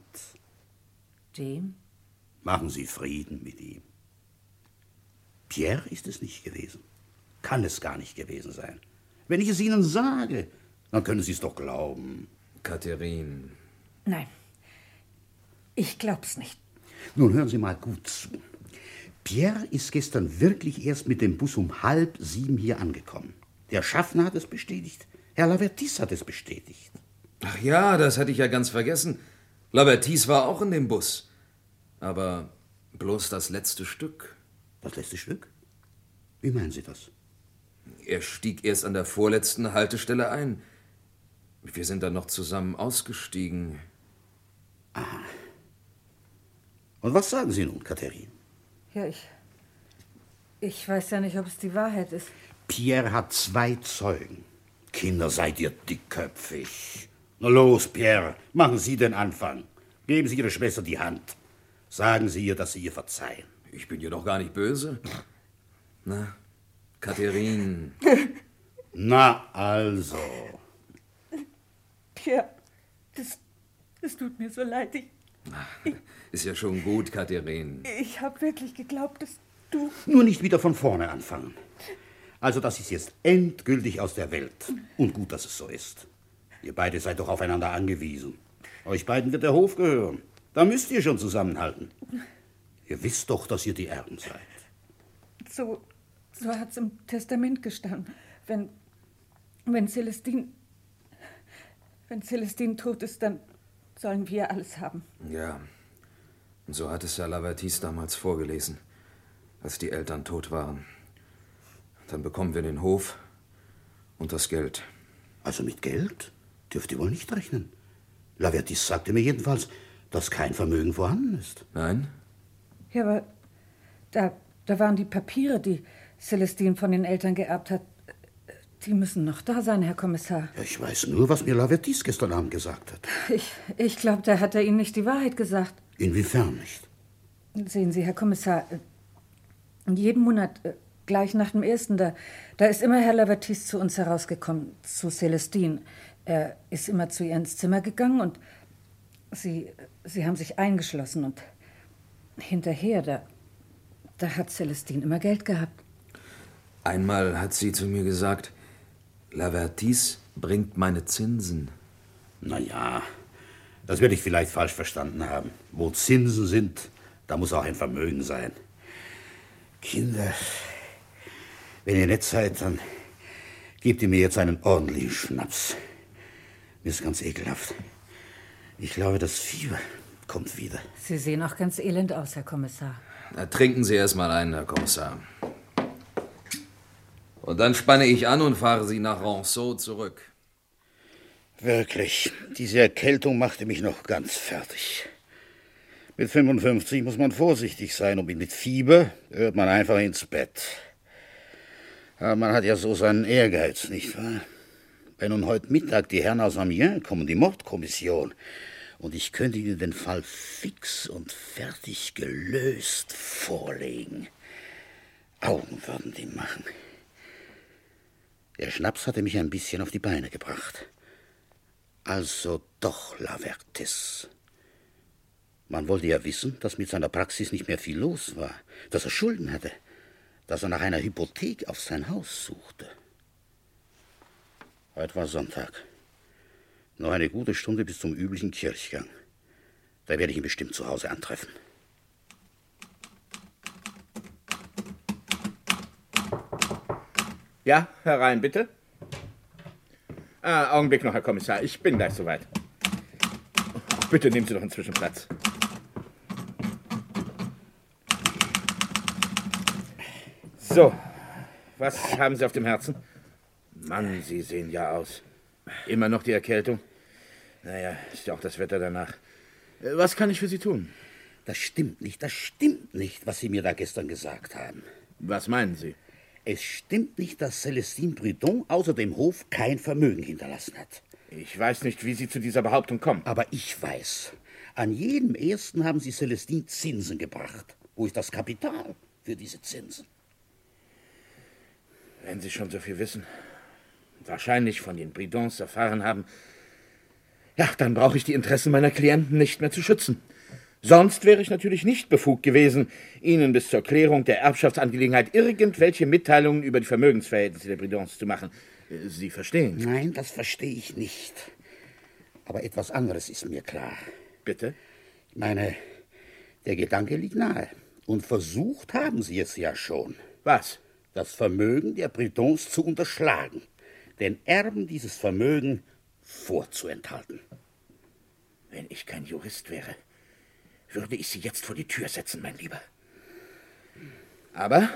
Dem? Machen Sie Frieden mit ihm. Pierre ist es nicht gewesen. Kann es gar nicht gewesen sein. Wenn ich es Ihnen sage, dann können Sie es doch glauben. Katharine. Nein. Ich glaub's nicht. Nun hören Sie mal gut zu. Pierre ist gestern wirklich erst mit dem Bus um halb sieben hier angekommen. Der Schaffner hat es bestätigt. Herr Lavertis hat es bestätigt. Ach ja, das hatte ich ja ganz vergessen. Lavertis war auch in dem Bus. Aber bloß das letzte Stück. Das letzte Stück? Wie meinen Sie das? Er stieg erst an der vorletzten Haltestelle ein. Wir sind dann noch zusammen ausgestiegen. Aha. Und was sagen Sie nun, Katharine? Ja, ich. Ich weiß ja nicht, ob es die Wahrheit ist. Pierre hat zwei Zeugen. Kinder, seid ihr dickköpfig. Na los, Pierre, machen Sie den Anfang. Geben Sie Ihrer Schwester die Hand. Sagen Sie ihr, dass Sie ihr verzeihen. Ich bin ihr doch gar nicht böse. Na, Katharine. Na also. Pierre, das, das tut mir so leid. Ich, ich, ist ja schon gut, Katharine. Ich habe wirklich geglaubt, dass du. Nur nicht wieder von vorne anfangen. Also, das ist jetzt endgültig aus der Welt. Und gut, dass es so ist. Ihr beide seid doch aufeinander angewiesen. Euch beiden wird der Hof gehören. Da müsst ihr schon zusammenhalten. Ihr wisst doch, dass ihr die Erben seid. So, so hat's im Testament gestanden. Wenn, wenn Celestine, wenn Celestine tot ist, dann sollen wir alles haben. Ja. Und so hat es ja Lavertis damals vorgelesen, als die Eltern tot waren. Dann bekommen wir den Hof und das Geld. Also mit Geld dürft ihr wohl nicht rechnen. Lavertis sagte mir jedenfalls, dass kein Vermögen vorhanden ist. Nein? Ja, aber da, da waren die Papiere, die Celestine von den Eltern geerbt hat. Die müssen noch da sein, Herr Kommissar. Ja, ich weiß nur, was mir Lavertis gestern Abend gesagt hat. Ich, ich glaube, da hat er Ihnen nicht die Wahrheit gesagt. Inwiefern nicht? Sehen Sie, Herr Kommissar, jeden Monat, äh, gleich nach dem ersten, da, da ist immer Herr Lavertis zu uns herausgekommen, zu Celestine. Er ist immer zu ihr ins Zimmer gegangen und sie, sie haben sich eingeschlossen und hinterher, da, da hat Celestine immer Geld gehabt. Einmal hat sie zu mir gesagt, Lavertis bringt meine Zinsen. Na ja, das werde ich vielleicht falsch verstanden haben. Wo Zinsen sind, da muss auch ein Vermögen sein. Kinder, wenn ihr nett seid, dann gebt ihr mir jetzt einen ordentlichen Schnaps. Mir ist ganz ekelhaft. Ich glaube, das Fieber kommt wieder. Sie sehen auch ganz elend aus, Herr Kommissar. Na, trinken Sie erst mal einen, Herr Kommissar. Und dann spanne ich an und fahre Sie nach Ranceau zurück. Wirklich, diese Erkältung machte mich noch ganz fertig. Mit 55 muss man vorsichtig sein und mit Fieber hört man einfach ins Bett. Aber man hat ja so seinen Ehrgeiz, nicht wahr? Wenn nun heute Mittag die Herren aus Amiens kommen, die Mordkommission, und ich könnte Ihnen den Fall fix und fertig gelöst vorlegen. Augen würden die machen. Der Schnaps hatte mich ein bisschen auf die Beine gebracht. Also doch Lavertis. Man wollte ja wissen, dass mit seiner Praxis nicht mehr viel los war, dass er Schulden hatte, dass er nach einer Hypothek auf sein Haus suchte. Heute war Sonntag. Noch eine gute Stunde bis zum üblichen Kirchgang. Da werde ich ihn bestimmt zu Hause antreffen. Ja, herein, bitte. Ah, Augenblick noch, Herr Kommissar. Ich bin gleich soweit. Bitte nehmen Sie doch inzwischen Platz. So, was haben Sie auf dem Herzen? Mann, Sie sehen ja aus. Immer noch die Erkältung? Naja, ist ja auch das Wetter danach. Äh, was kann ich für Sie tun? Das stimmt nicht, das stimmt nicht, was Sie mir da gestern gesagt haben. Was meinen Sie? Es stimmt nicht, dass Celestine Prudon außer dem Hof kein Vermögen hinterlassen hat. Ich weiß nicht, wie Sie zu dieser Behauptung kommen. Aber ich weiß. An jedem ersten haben Sie Celestine Zinsen gebracht. Wo ist das Kapital für diese Zinsen? Wenn Sie schon so viel wissen, wahrscheinlich von den Bridons erfahren haben, ja, dann brauche ich die Interessen meiner Klienten nicht mehr zu schützen. Sonst wäre ich natürlich nicht befugt gewesen, Ihnen bis zur Klärung der Erbschaftsangelegenheit irgendwelche Mitteilungen über die Vermögensverhältnisse der Bridons zu machen. Sie verstehen? Nein, das verstehe ich nicht. Aber etwas anderes ist mir klar. Bitte? Ich meine, der Gedanke liegt nahe. Und versucht haben Sie es ja schon. Was? Das Vermögen der Bretons zu unterschlagen. Den Erben dieses Vermögen vorzuenthalten. Wenn ich kein Jurist wäre, würde ich Sie jetzt vor die Tür setzen, mein Lieber. Aber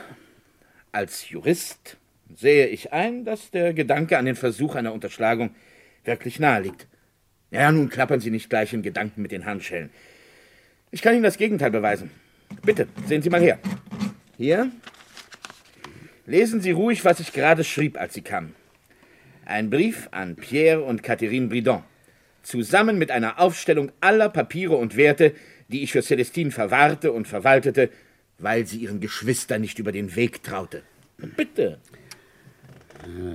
als Jurist sehe ich ein, dass der Gedanke an den Versuch einer Unterschlagung wirklich nahe liegt. Ja, nun klappern Sie nicht gleich in Gedanken mit den Handschellen. Ich kann Ihnen das Gegenteil beweisen. Bitte, sehen Sie mal her. Hier. Lesen Sie ruhig, was ich gerade schrieb, als Sie kamen. Ein Brief an Pierre und Catherine Bridon. Zusammen mit einer Aufstellung aller Papiere und Werte, die ich für Celestine verwahrte und verwaltete, weil sie ihren Geschwistern nicht über den Weg traute. Bitte.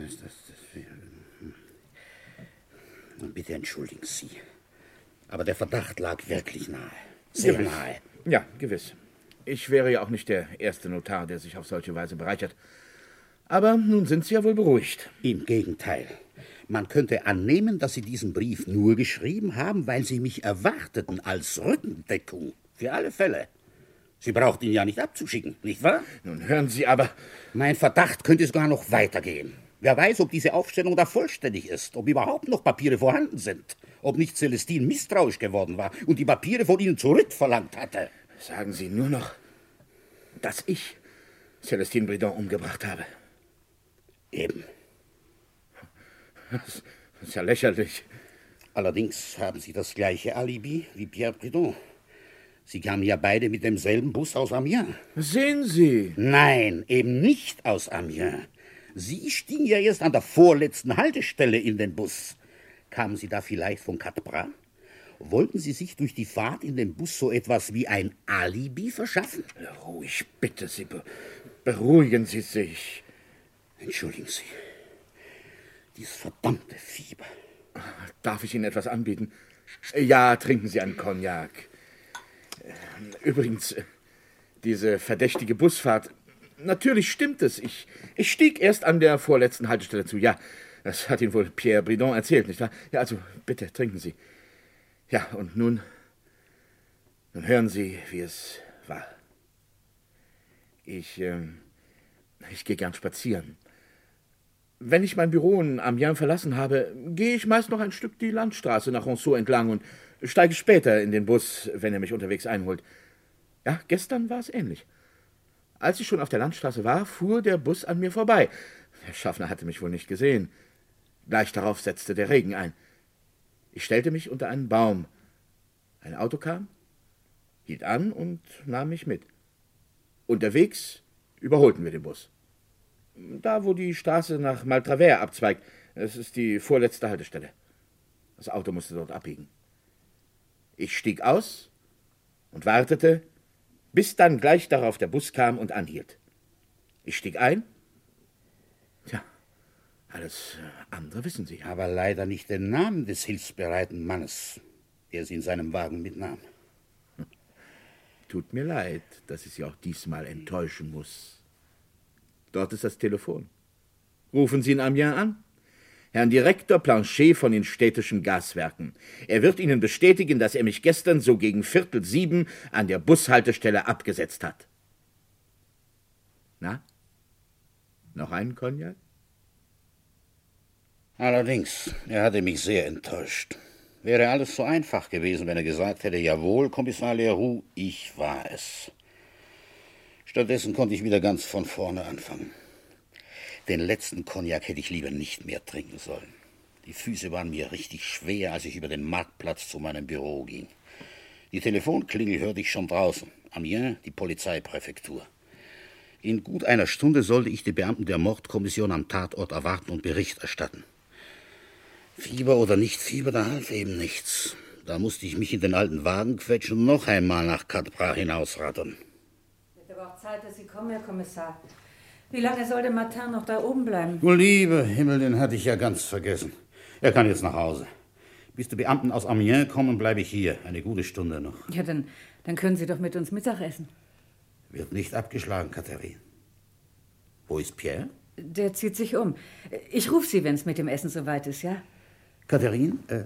Ist das, das Bitte entschuldigen Sie. Aber der Verdacht lag wirklich nahe. Sehr gewiss. nahe. Ja, gewiss. Ich wäre ja auch nicht der erste Notar, der sich auf solche Weise bereichert. Aber nun sind Sie ja wohl beruhigt. Im Gegenteil. Man könnte annehmen, dass Sie diesen Brief nur geschrieben haben, weil Sie mich erwarteten als Rückendeckung. Für alle Fälle. Sie braucht ihn ja nicht abzuschicken, nicht wahr? Nun hören Sie aber. Mein Verdacht könnte sogar noch weitergehen. Wer weiß, ob diese Aufstellung da vollständig ist, ob überhaupt noch Papiere vorhanden sind, ob nicht Celestine misstrauisch geworden war und die Papiere von Ihnen zurückverlangt hatte. Sagen Sie nur noch, dass ich Celestine Bridon umgebracht habe. Eben. Das ist ja lächerlich. Allerdings haben Sie das gleiche Alibi wie Pierre Bridon. Sie kamen ja beide mit demselben Bus aus Amiens. Sehen Sie? Nein, eben nicht aus Amiens. Sie stiegen ja erst an der vorletzten Haltestelle in den Bus. Kamen Sie da vielleicht von Catbras? Wollten Sie sich durch die Fahrt in den Bus so etwas wie ein Alibi verschaffen? Ruhig, bitte Sie, be beruhigen Sie sich. Entschuldigen Sie. Dieses verdammte Fieber. Darf ich Ihnen etwas anbieten? Ja, trinken Sie einen Cognac. Übrigens, diese verdächtige Busfahrt. Natürlich stimmt es. Ich, ich stieg erst an der vorletzten Haltestelle zu. Ja, das hat Ihnen wohl Pierre Bridon erzählt, nicht wahr? Ja, also bitte, trinken Sie. Ja, und nun. Nun hören Sie, wie es war. Ich. Ähm, ich gehe gern spazieren. Wenn ich mein Büro in Amiens verlassen habe, gehe ich meist noch ein Stück die Landstraße nach Ronceau entlang und steige später in den Bus, wenn er mich unterwegs einholt. Ja, gestern war es ähnlich. Als ich schon auf der Landstraße war, fuhr der Bus an mir vorbei. Der Schaffner hatte mich wohl nicht gesehen. Gleich darauf setzte der Regen ein. Ich stellte mich unter einen Baum. Ein Auto kam, hielt an und nahm mich mit. Unterwegs überholten wir den Bus. Da, wo die Straße nach Maltravers abzweigt. Es ist die vorletzte Haltestelle. Das Auto musste dort abbiegen. Ich stieg aus und wartete, bis dann gleich darauf der Bus kam und anhielt. Ich stieg ein. Alles äh, andere wissen Sie. Aber leider nicht den Namen des hilfsbereiten Mannes, der Sie in seinem Wagen mitnahm. Tut mir leid, dass ich Sie auch diesmal enttäuschen muss. Dort ist das Telefon. Rufen Sie in Amiens an. Herrn Direktor Planchet von den städtischen Gaswerken. Er wird Ihnen bestätigen, dass er mich gestern so gegen Viertel sieben an der Bushaltestelle abgesetzt hat. Na? Noch einen Cognac? Allerdings, er hatte mich sehr enttäuscht. Wäre alles so einfach gewesen, wenn er gesagt hätte, jawohl, Kommissar Leroux, ich war es. Stattdessen konnte ich wieder ganz von vorne anfangen. Den letzten Cognac hätte ich lieber nicht mehr trinken sollen. Die Füße waren mir richtig schwer, als ich über den Marktplatz zu meinem Büro ging. Die Telefonklingel hörte ich schon draußen. Amiens, die Polizeipräfektur. In gut einer Stunde sollte ich die Beamten der Mordkommission am Tatort erwarten und Bericht erstatten. Fieber oder nicht Fieber, da half eben nichts. Da musste ich mich in den alten Wagen quetschen und noch einmal nach Cadbras hinausrattern. Wird aber auch Zeit, dass Sie kommen, Herr Kommissar. Wie lange soll der Martin noch da oben bleiben? Oh, liebe Himmel, den hatte ich ja ganz vergessen. Er kann jetzt nach Hause. Bis die Beamten aus Amiens kommen, bleibe ich hier. Eine gute Stunde noch. Ja, dann, dann können Sie doch mit uns Mittag essen. Wird nicht abgeschlagen, Katharine. Wo ist Pierre? Der zieht sich um. Ich rufe Sie, wenn es mit dem Essen soweit ist, ja? Katharine, äh,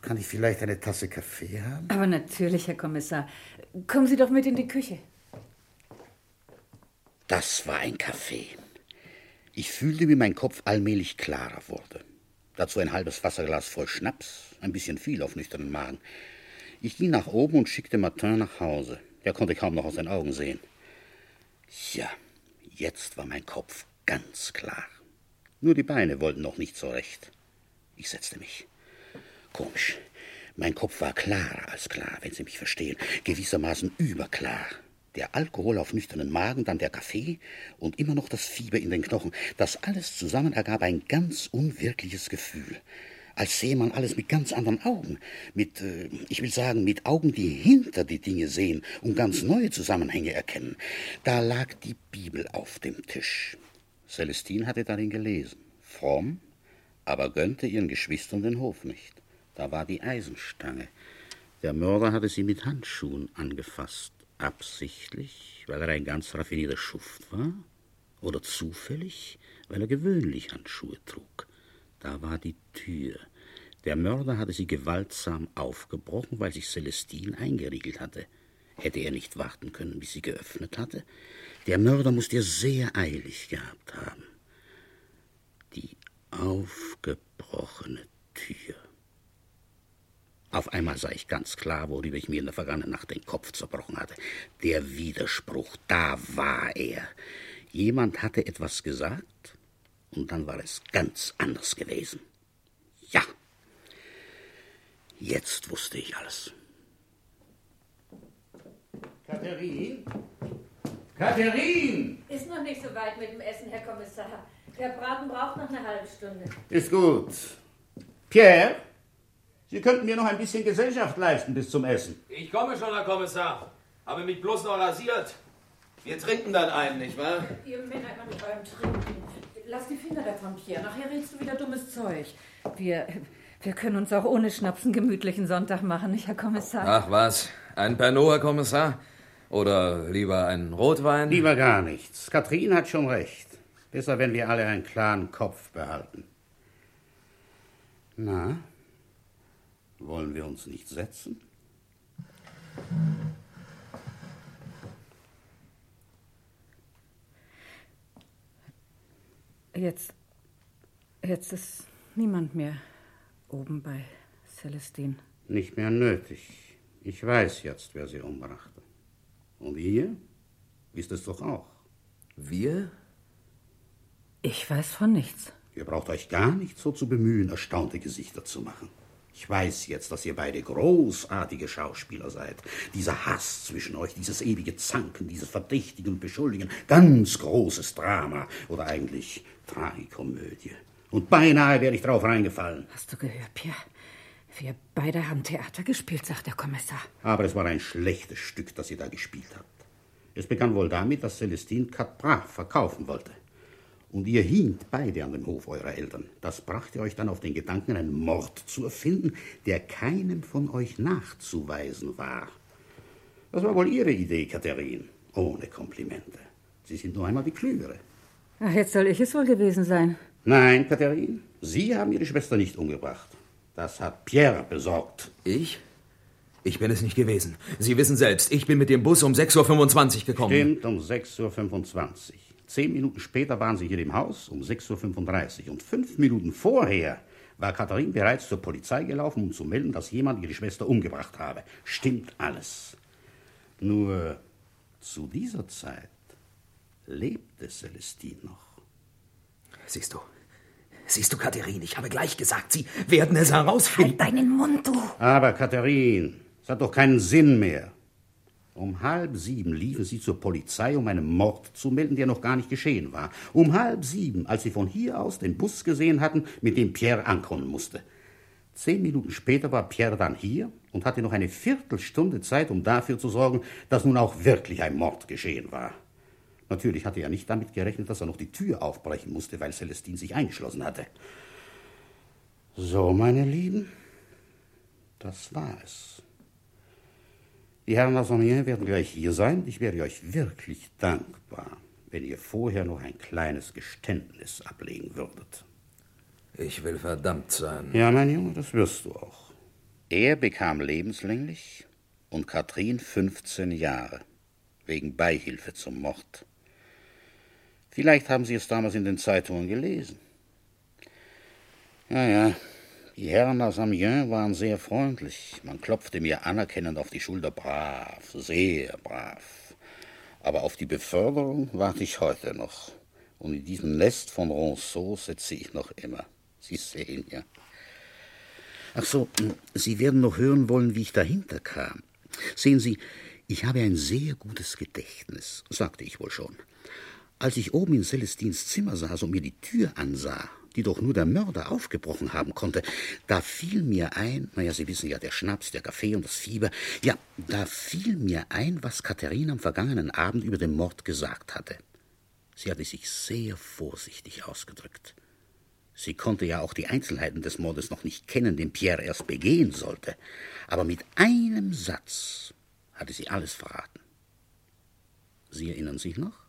kann ich vielleicht eine Tasse Kaffee haben? Aber natürlich, Herr Kommissar. Kommen Sie doch mit in die Küche. Das war ein Kaffee. Ich fühlte, wie mein Kopf allmählich klarer wurde. Dazu ein halbes Wasserglas voll Schnaps, ein bisschen viel auf nüchternen Magen. Ich ging nach oben und schickte Martin nach Hause. Er konnte kaum noch aus den Augen sehen. Ja, jetzt war mein Kopf ganz klar. Nur die Beine wollten noch nicht so recht. Ich setzte mich. Komisch. Mein Kopf war klarer als klar, wenn Sie mich verstehen. Gewissermaßen überklar. Der Alkohol auf nüchternen Magen, dann der Kaffee und immer noch das Fieber in den Knochen. Das alles zusammen ergab ein ganz unwirkliches Gefühl. Als sehe man alles mit ganz anderen Augen. Mit, äh, ich will sagen, mit Augen, die hinter die Dinge sehen und ganz neue Zusammenhänge erkennen. Da lag die Bibel auf dem Tisch. Celestine hatte darin gelesen. Fromm, aber gönnte ihren Geschwistern den Hof nicht. Da war die Eisenstange. Der Mörder hatte sie mit Handschuhen angefasst. Absichtlich, weil er ein ganz raffinierter Schuft war? Oder zufällig, weil er gewöhnlich Handschuhe trug? Da war die Tür. Der Mörder hatte sie gewaltsam aufgebrochen, weil sich Celestine eingeriegelt hatte. Hätte er nicht warten können, bis sie geöffnet hatte? Der Mörder musste ihr sehr eilig gehabt haben. Die aufgebrochene Tür. Auf einmal sah ich ganz klar, worüber ich mir in der vergangenen Nacht den Kopf zerbrochen hatte. Der Widerspruch, da war er. Jemand hatte etwas gesagt, und dann war es ganz anders gewesen. Ja, jetzt wusste ich alles. Katharin? Katharin! Ist noch nicht so weit mit dem Essen, Herr Kommissar. Der Braten braucht noch eine halbe Stunde. Ist gut. Pierre? Sie könnten mir noch ein bisschen Gesellschaft leisten bis zum Essen. Ich komme schon, Herr Kommissar. Habe mich bloß noch rasiert. Wir trinken dann einen, nicht wahr? Ihr Männer immer mit eurem Trinken. Lass die Finger davon, Pierre. Nachher redest du wieder dummes Zeug. Wir, wir können uns auch ohne Schnaps einen gemütlichen Sonntag machen, nicht, Herr Kommissar? Ach was, ein Pernod, Herr Kommissar? Oder lieber ein Rotwein? Lieber gar nichts. Katrin hat schon recht. Besser, wenn wir alle einen klaren Kopf behalten. Na, wollen wir uns nicht setzen? Jetzt, jetzt ist niemand mehr oben bei Celestine. Nicht mehr nötig. Ich weiß jetzt, wer sie umbrachte. Und ihr wisst es doch auch. Wir? Ich weiß von nichts. Ihr braucht euch gar nicht so zu bemühen, erstaunte Gesichter zu machen. Ich weiß jetzt, dass ihr beide großartige Schauspieler seid. Dieser Hass zwischen euch, dieses ewige Zanken, dieses Verdächtigen und Beschuldigen, ganz großes Drama oder eigentlich Tragikomödie. Und beinahe wäre ich drauf reingefallen. Hast du gehört, Pierre? Wir beide haben Theater gespielt, sagt der Kommissar. Aber es war ein schlechtes Stück, das ihr da gespielt habt. Es begann wohl damit, dass Celestine Capra verkaufen wollte. Und ihr hinkt beide an dem Hof eurer Eltern. Das brachte euch dann auf den Gedanken, einen Mord zu erfinden, der keinem von euch nachzuweisen war. Das war wohl Ihre Idee, Katharine. Ohne Komplimente. Sie sind nur einmal die Klügere. Ach, jetzt soll ich es wohl gewesen sein. Nein, Katharine. Sie haben Ihre Schwester nicht umgebracht. Das hat Pierre besorgt. Ich? Ich bin es nicht gewesen. Sie wissen selbst, ich bin mit dem Bus um 6.25 Uhr gekommen. Stimmt, um 6.25 Uhr. Zehn Minuten später waren Sie hier im Haus um 6.35 Uhr. Und fünf Minuten vorher war Katharine bereits zur Polizei gelaufen, um zu melden, dass jemand ihre Schwester umgebracht habe. Stimmt alles. Nur zu dieser Zeit lebte Celestine noch. Siehst du, siehst du, Katharine, ich habe gleich gesagt, Sie werden es herausfinden. Halt deinen Mund, du! Aber Katharine, es hat doch keinen Sinn mehr. Um halb sieben liefen sie zur Polizei, um einen Mord zu melden, der noch gar nicht geschehen war. Um halb sieben, als sie von hier aus den Bus gesehen hatten, mit dem Pierre ankommen musste. Zehn Minuten später war Pierre dann hier und hatte noch eine Viertelstunde Zeit, um dafür zu sorgen, dass nun auch wirklich ein Mord geschehen war. Natürlich hatte er nicht damit gerechnet, dass er noch die Tür aufbrechen musste, weil Celestine sich eingeschlossen hatte. So, meine Lieben, das war es. Die Herren aus Amiens werden gleich hier sein. Ich wäre euch wirklich dankbar, wenn ihr vorher noch ein kleines Geständnis ablegen würdet. Ich will verdammt sein. Ja, mein Junge, das wirst du auch. Er bekam lebenslänglich und Katrin 15 Jahre wegen Beihilfe zum Mord. Vielleicht haben Sie es damals in den Zeitungen gelesen. Ja, ja, die Herren aus Amiens waren sehr freundlich. Man klopfte mir anerkennend auf die Schulter. Brav, sehr brav. Aber auf die Beförderung warte ich heute noch. Und in diesem Nest von Ronceau sitze ich noch immer. Sie sehen ja. Ach so, Sie werden noch hören wollen, wie ich dahinter kam. Sehen Sie, ich habe ein sehr gutes Gedächtnis, sagte ich wohl schon. Als ich oben in Celestins Zimmer saß und mir die Tür ansah, die doch nur der Mörder aufgebrochen haben konnte. Da fiel mir ein, naja, Sie wissen ja, der Schnaps, der Kaffee und das Fieber, ja, da fiel mir ein, was Katharina am vergangenen Abend über den Mord gesagt hatte. Sie hatte sich sehr vorsichtig ausgedrückt. Sie konnte ja auch die Einzelheiten des Mordes noch nicht kennen, den Pierre erst begehen sollte. Aber mit einem Satz hatte sie alles verraten. Sie erinnern sich noch?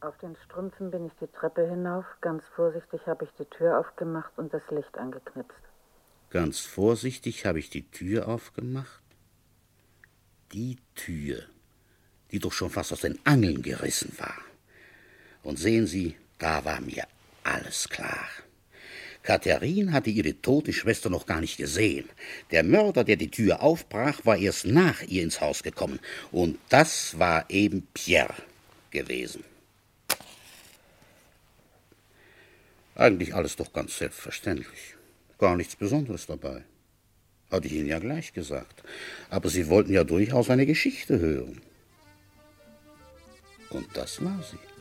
Auf den Strümpfen bin ich die Treppe hinauf. Ganz vorsichtig habe ich die Tür aufgemacht und das Licht angeknipst. Ganz vorsichtig habe ich die Tür aufgemacht. Die Tür, die doch schon fast aus den Angeln gerissen war. Und sehen Sie, da war mir alles klar. Katharine hatte ihre tote Schwester noch gar nicht gesehen. Der Mörder, der die Tür aufbrach, war erst nach ihr ins Haus gekommen. Und das war eben Pierre gewesen. Eigentlich alles doch ganz selbstverständlich. Gar nichts Besonderes dabei. Hatte ich Ihnen ja gleich gesagt. Aber Sie wollten ja durchaus eine Geschichte hören. Und das war sie.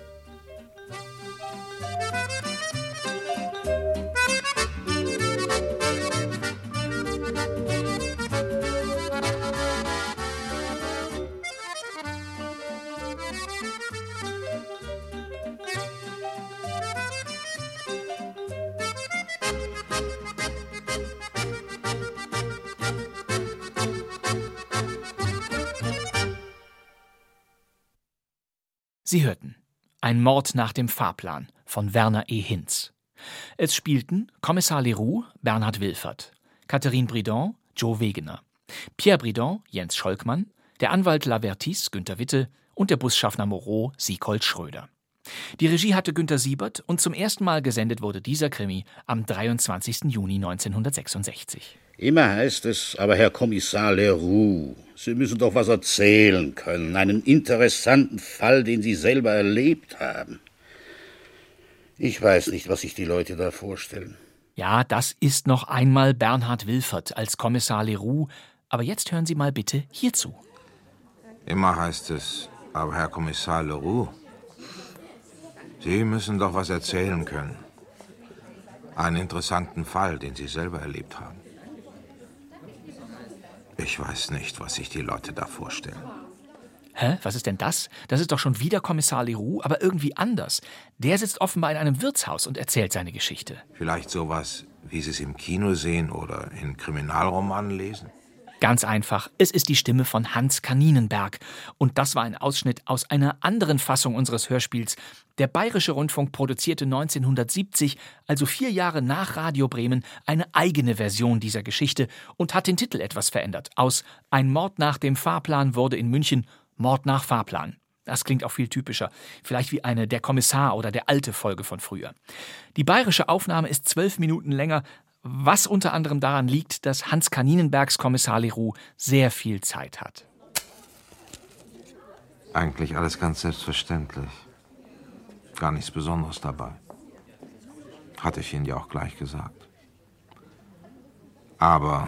Sie hörten Ein Mord nach dem Fahrplan von Werner E. Hinz. Es spielten Kommissar Leroux, Bernhard Wilfert, Catherine Bridon, Joe Wegener, Pierre Bridon, Jens Scholkmann, der Anwalt Lavertis, Günter Witte und der Busschaffner Moreau, Siekold Schröder. Die Regie hatte Günter Siebert und zum ersten Mal gesendet wurde dieser Krimi am 23. Juni 1966. Immer heißt es, aber Herr Kommissar Leroux, Sie müssen doch was erzählen können, einen interessanten Fall, den Sie selber erlebt haben. Ich weiß nicht, was sich die Leute da vorstellen. Ja, das ist noch einmal Bernhard Wilfert als Kommissar Leroux. Aber jetzt hören Sie mal bitte hierzu. Immer heißt es, aber Herr Kommissar Leroux, Sie müssen doch was erzählen können. Einen interessanten Fall, den Sie selber erlebt haben. Ich weiß nicht, was sich die Leute da vorstellen. Hä? Was ist denn das? Das ist doch schon wieder Kommissar Leroux, aber irgendwie anders. Der sitzt offenbar in einem Wirtshaus und erzählt seine Geschichte. Vielleicht sowas, wie Sie es im Kino sehen oder in Kriminalromanen lesen? Ganz einfach, es ist die Stimme von Hans Kaninenberg. Und das war ein Ausschnitt aus einer anderen Fassung unseres Hörspiels. Der Bayerische Rundfunk produzierte 1970, also vier Jahre nach Radio Bremen, eine eigene Version dieser Geschichte und hat den Titel etwas verändert. Aus Ein Mord nach dem Fahrplan wurde in München Mord nach Fahrplan. Das klingt auch viel typischer. Vielleicht wie eine Der Kommissar oder der alte Folge von früher. Die bayerische Aufnahme ist zwölf Minuten länger, was unter anderem daran liegt, dass Hans Kaninenbergs Kommissar Leroux sehr viel Zeit hat. Eigentlich alles ganz selbstverständlich. Gar nichts Besonderes dabei. Hatte ich Ihnen ja auch gleich gesagt. Aber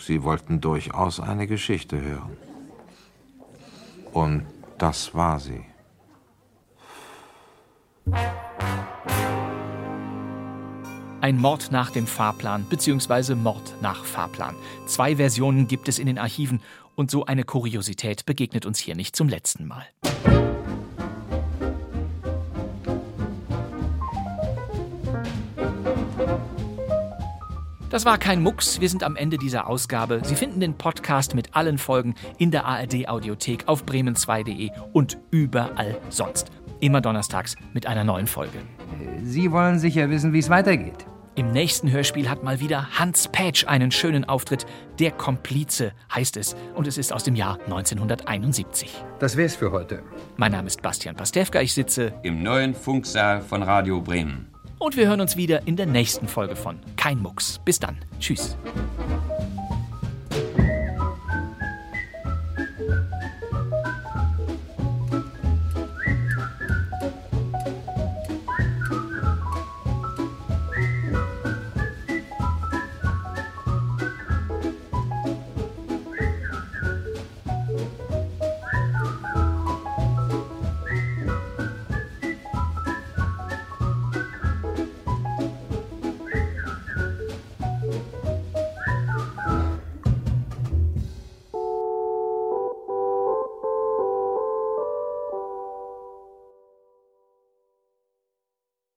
Sie wollten durchaus eine Geschichte hören. Und das war sie. Ein Mord nach dem Fahrplan bzw. Mord nach Fahrplan. Zwei Versionen gibt es in den Archiven und so eine Kuriosität begegnet uns hier nicht zum letzten Mal. Das war kein Mucks, wir sind am Ende dieser Ausgabe. Sie finden den Podcast mit allen Folgen in der ARD Audiothek auf bremen2.de und überall sonst. Immer donnerstags mit einer neuen Folge. Sie wollen sicher wissen, wie es weitergeht. Im nächsten Hörspiel hat mal wieder Hans Patch einen schönen Auftritt. Der Komplize heißt es und es ist aus dem Jahr 1971. Das wär's für heute. Mein Name ist Bastian Pastewka, ich sitze im neuen Funksaal von Radio Bremen. Und wir hören uns wieder in der nächsten Folge von Kein Mucks. Bis dann. Tschüss.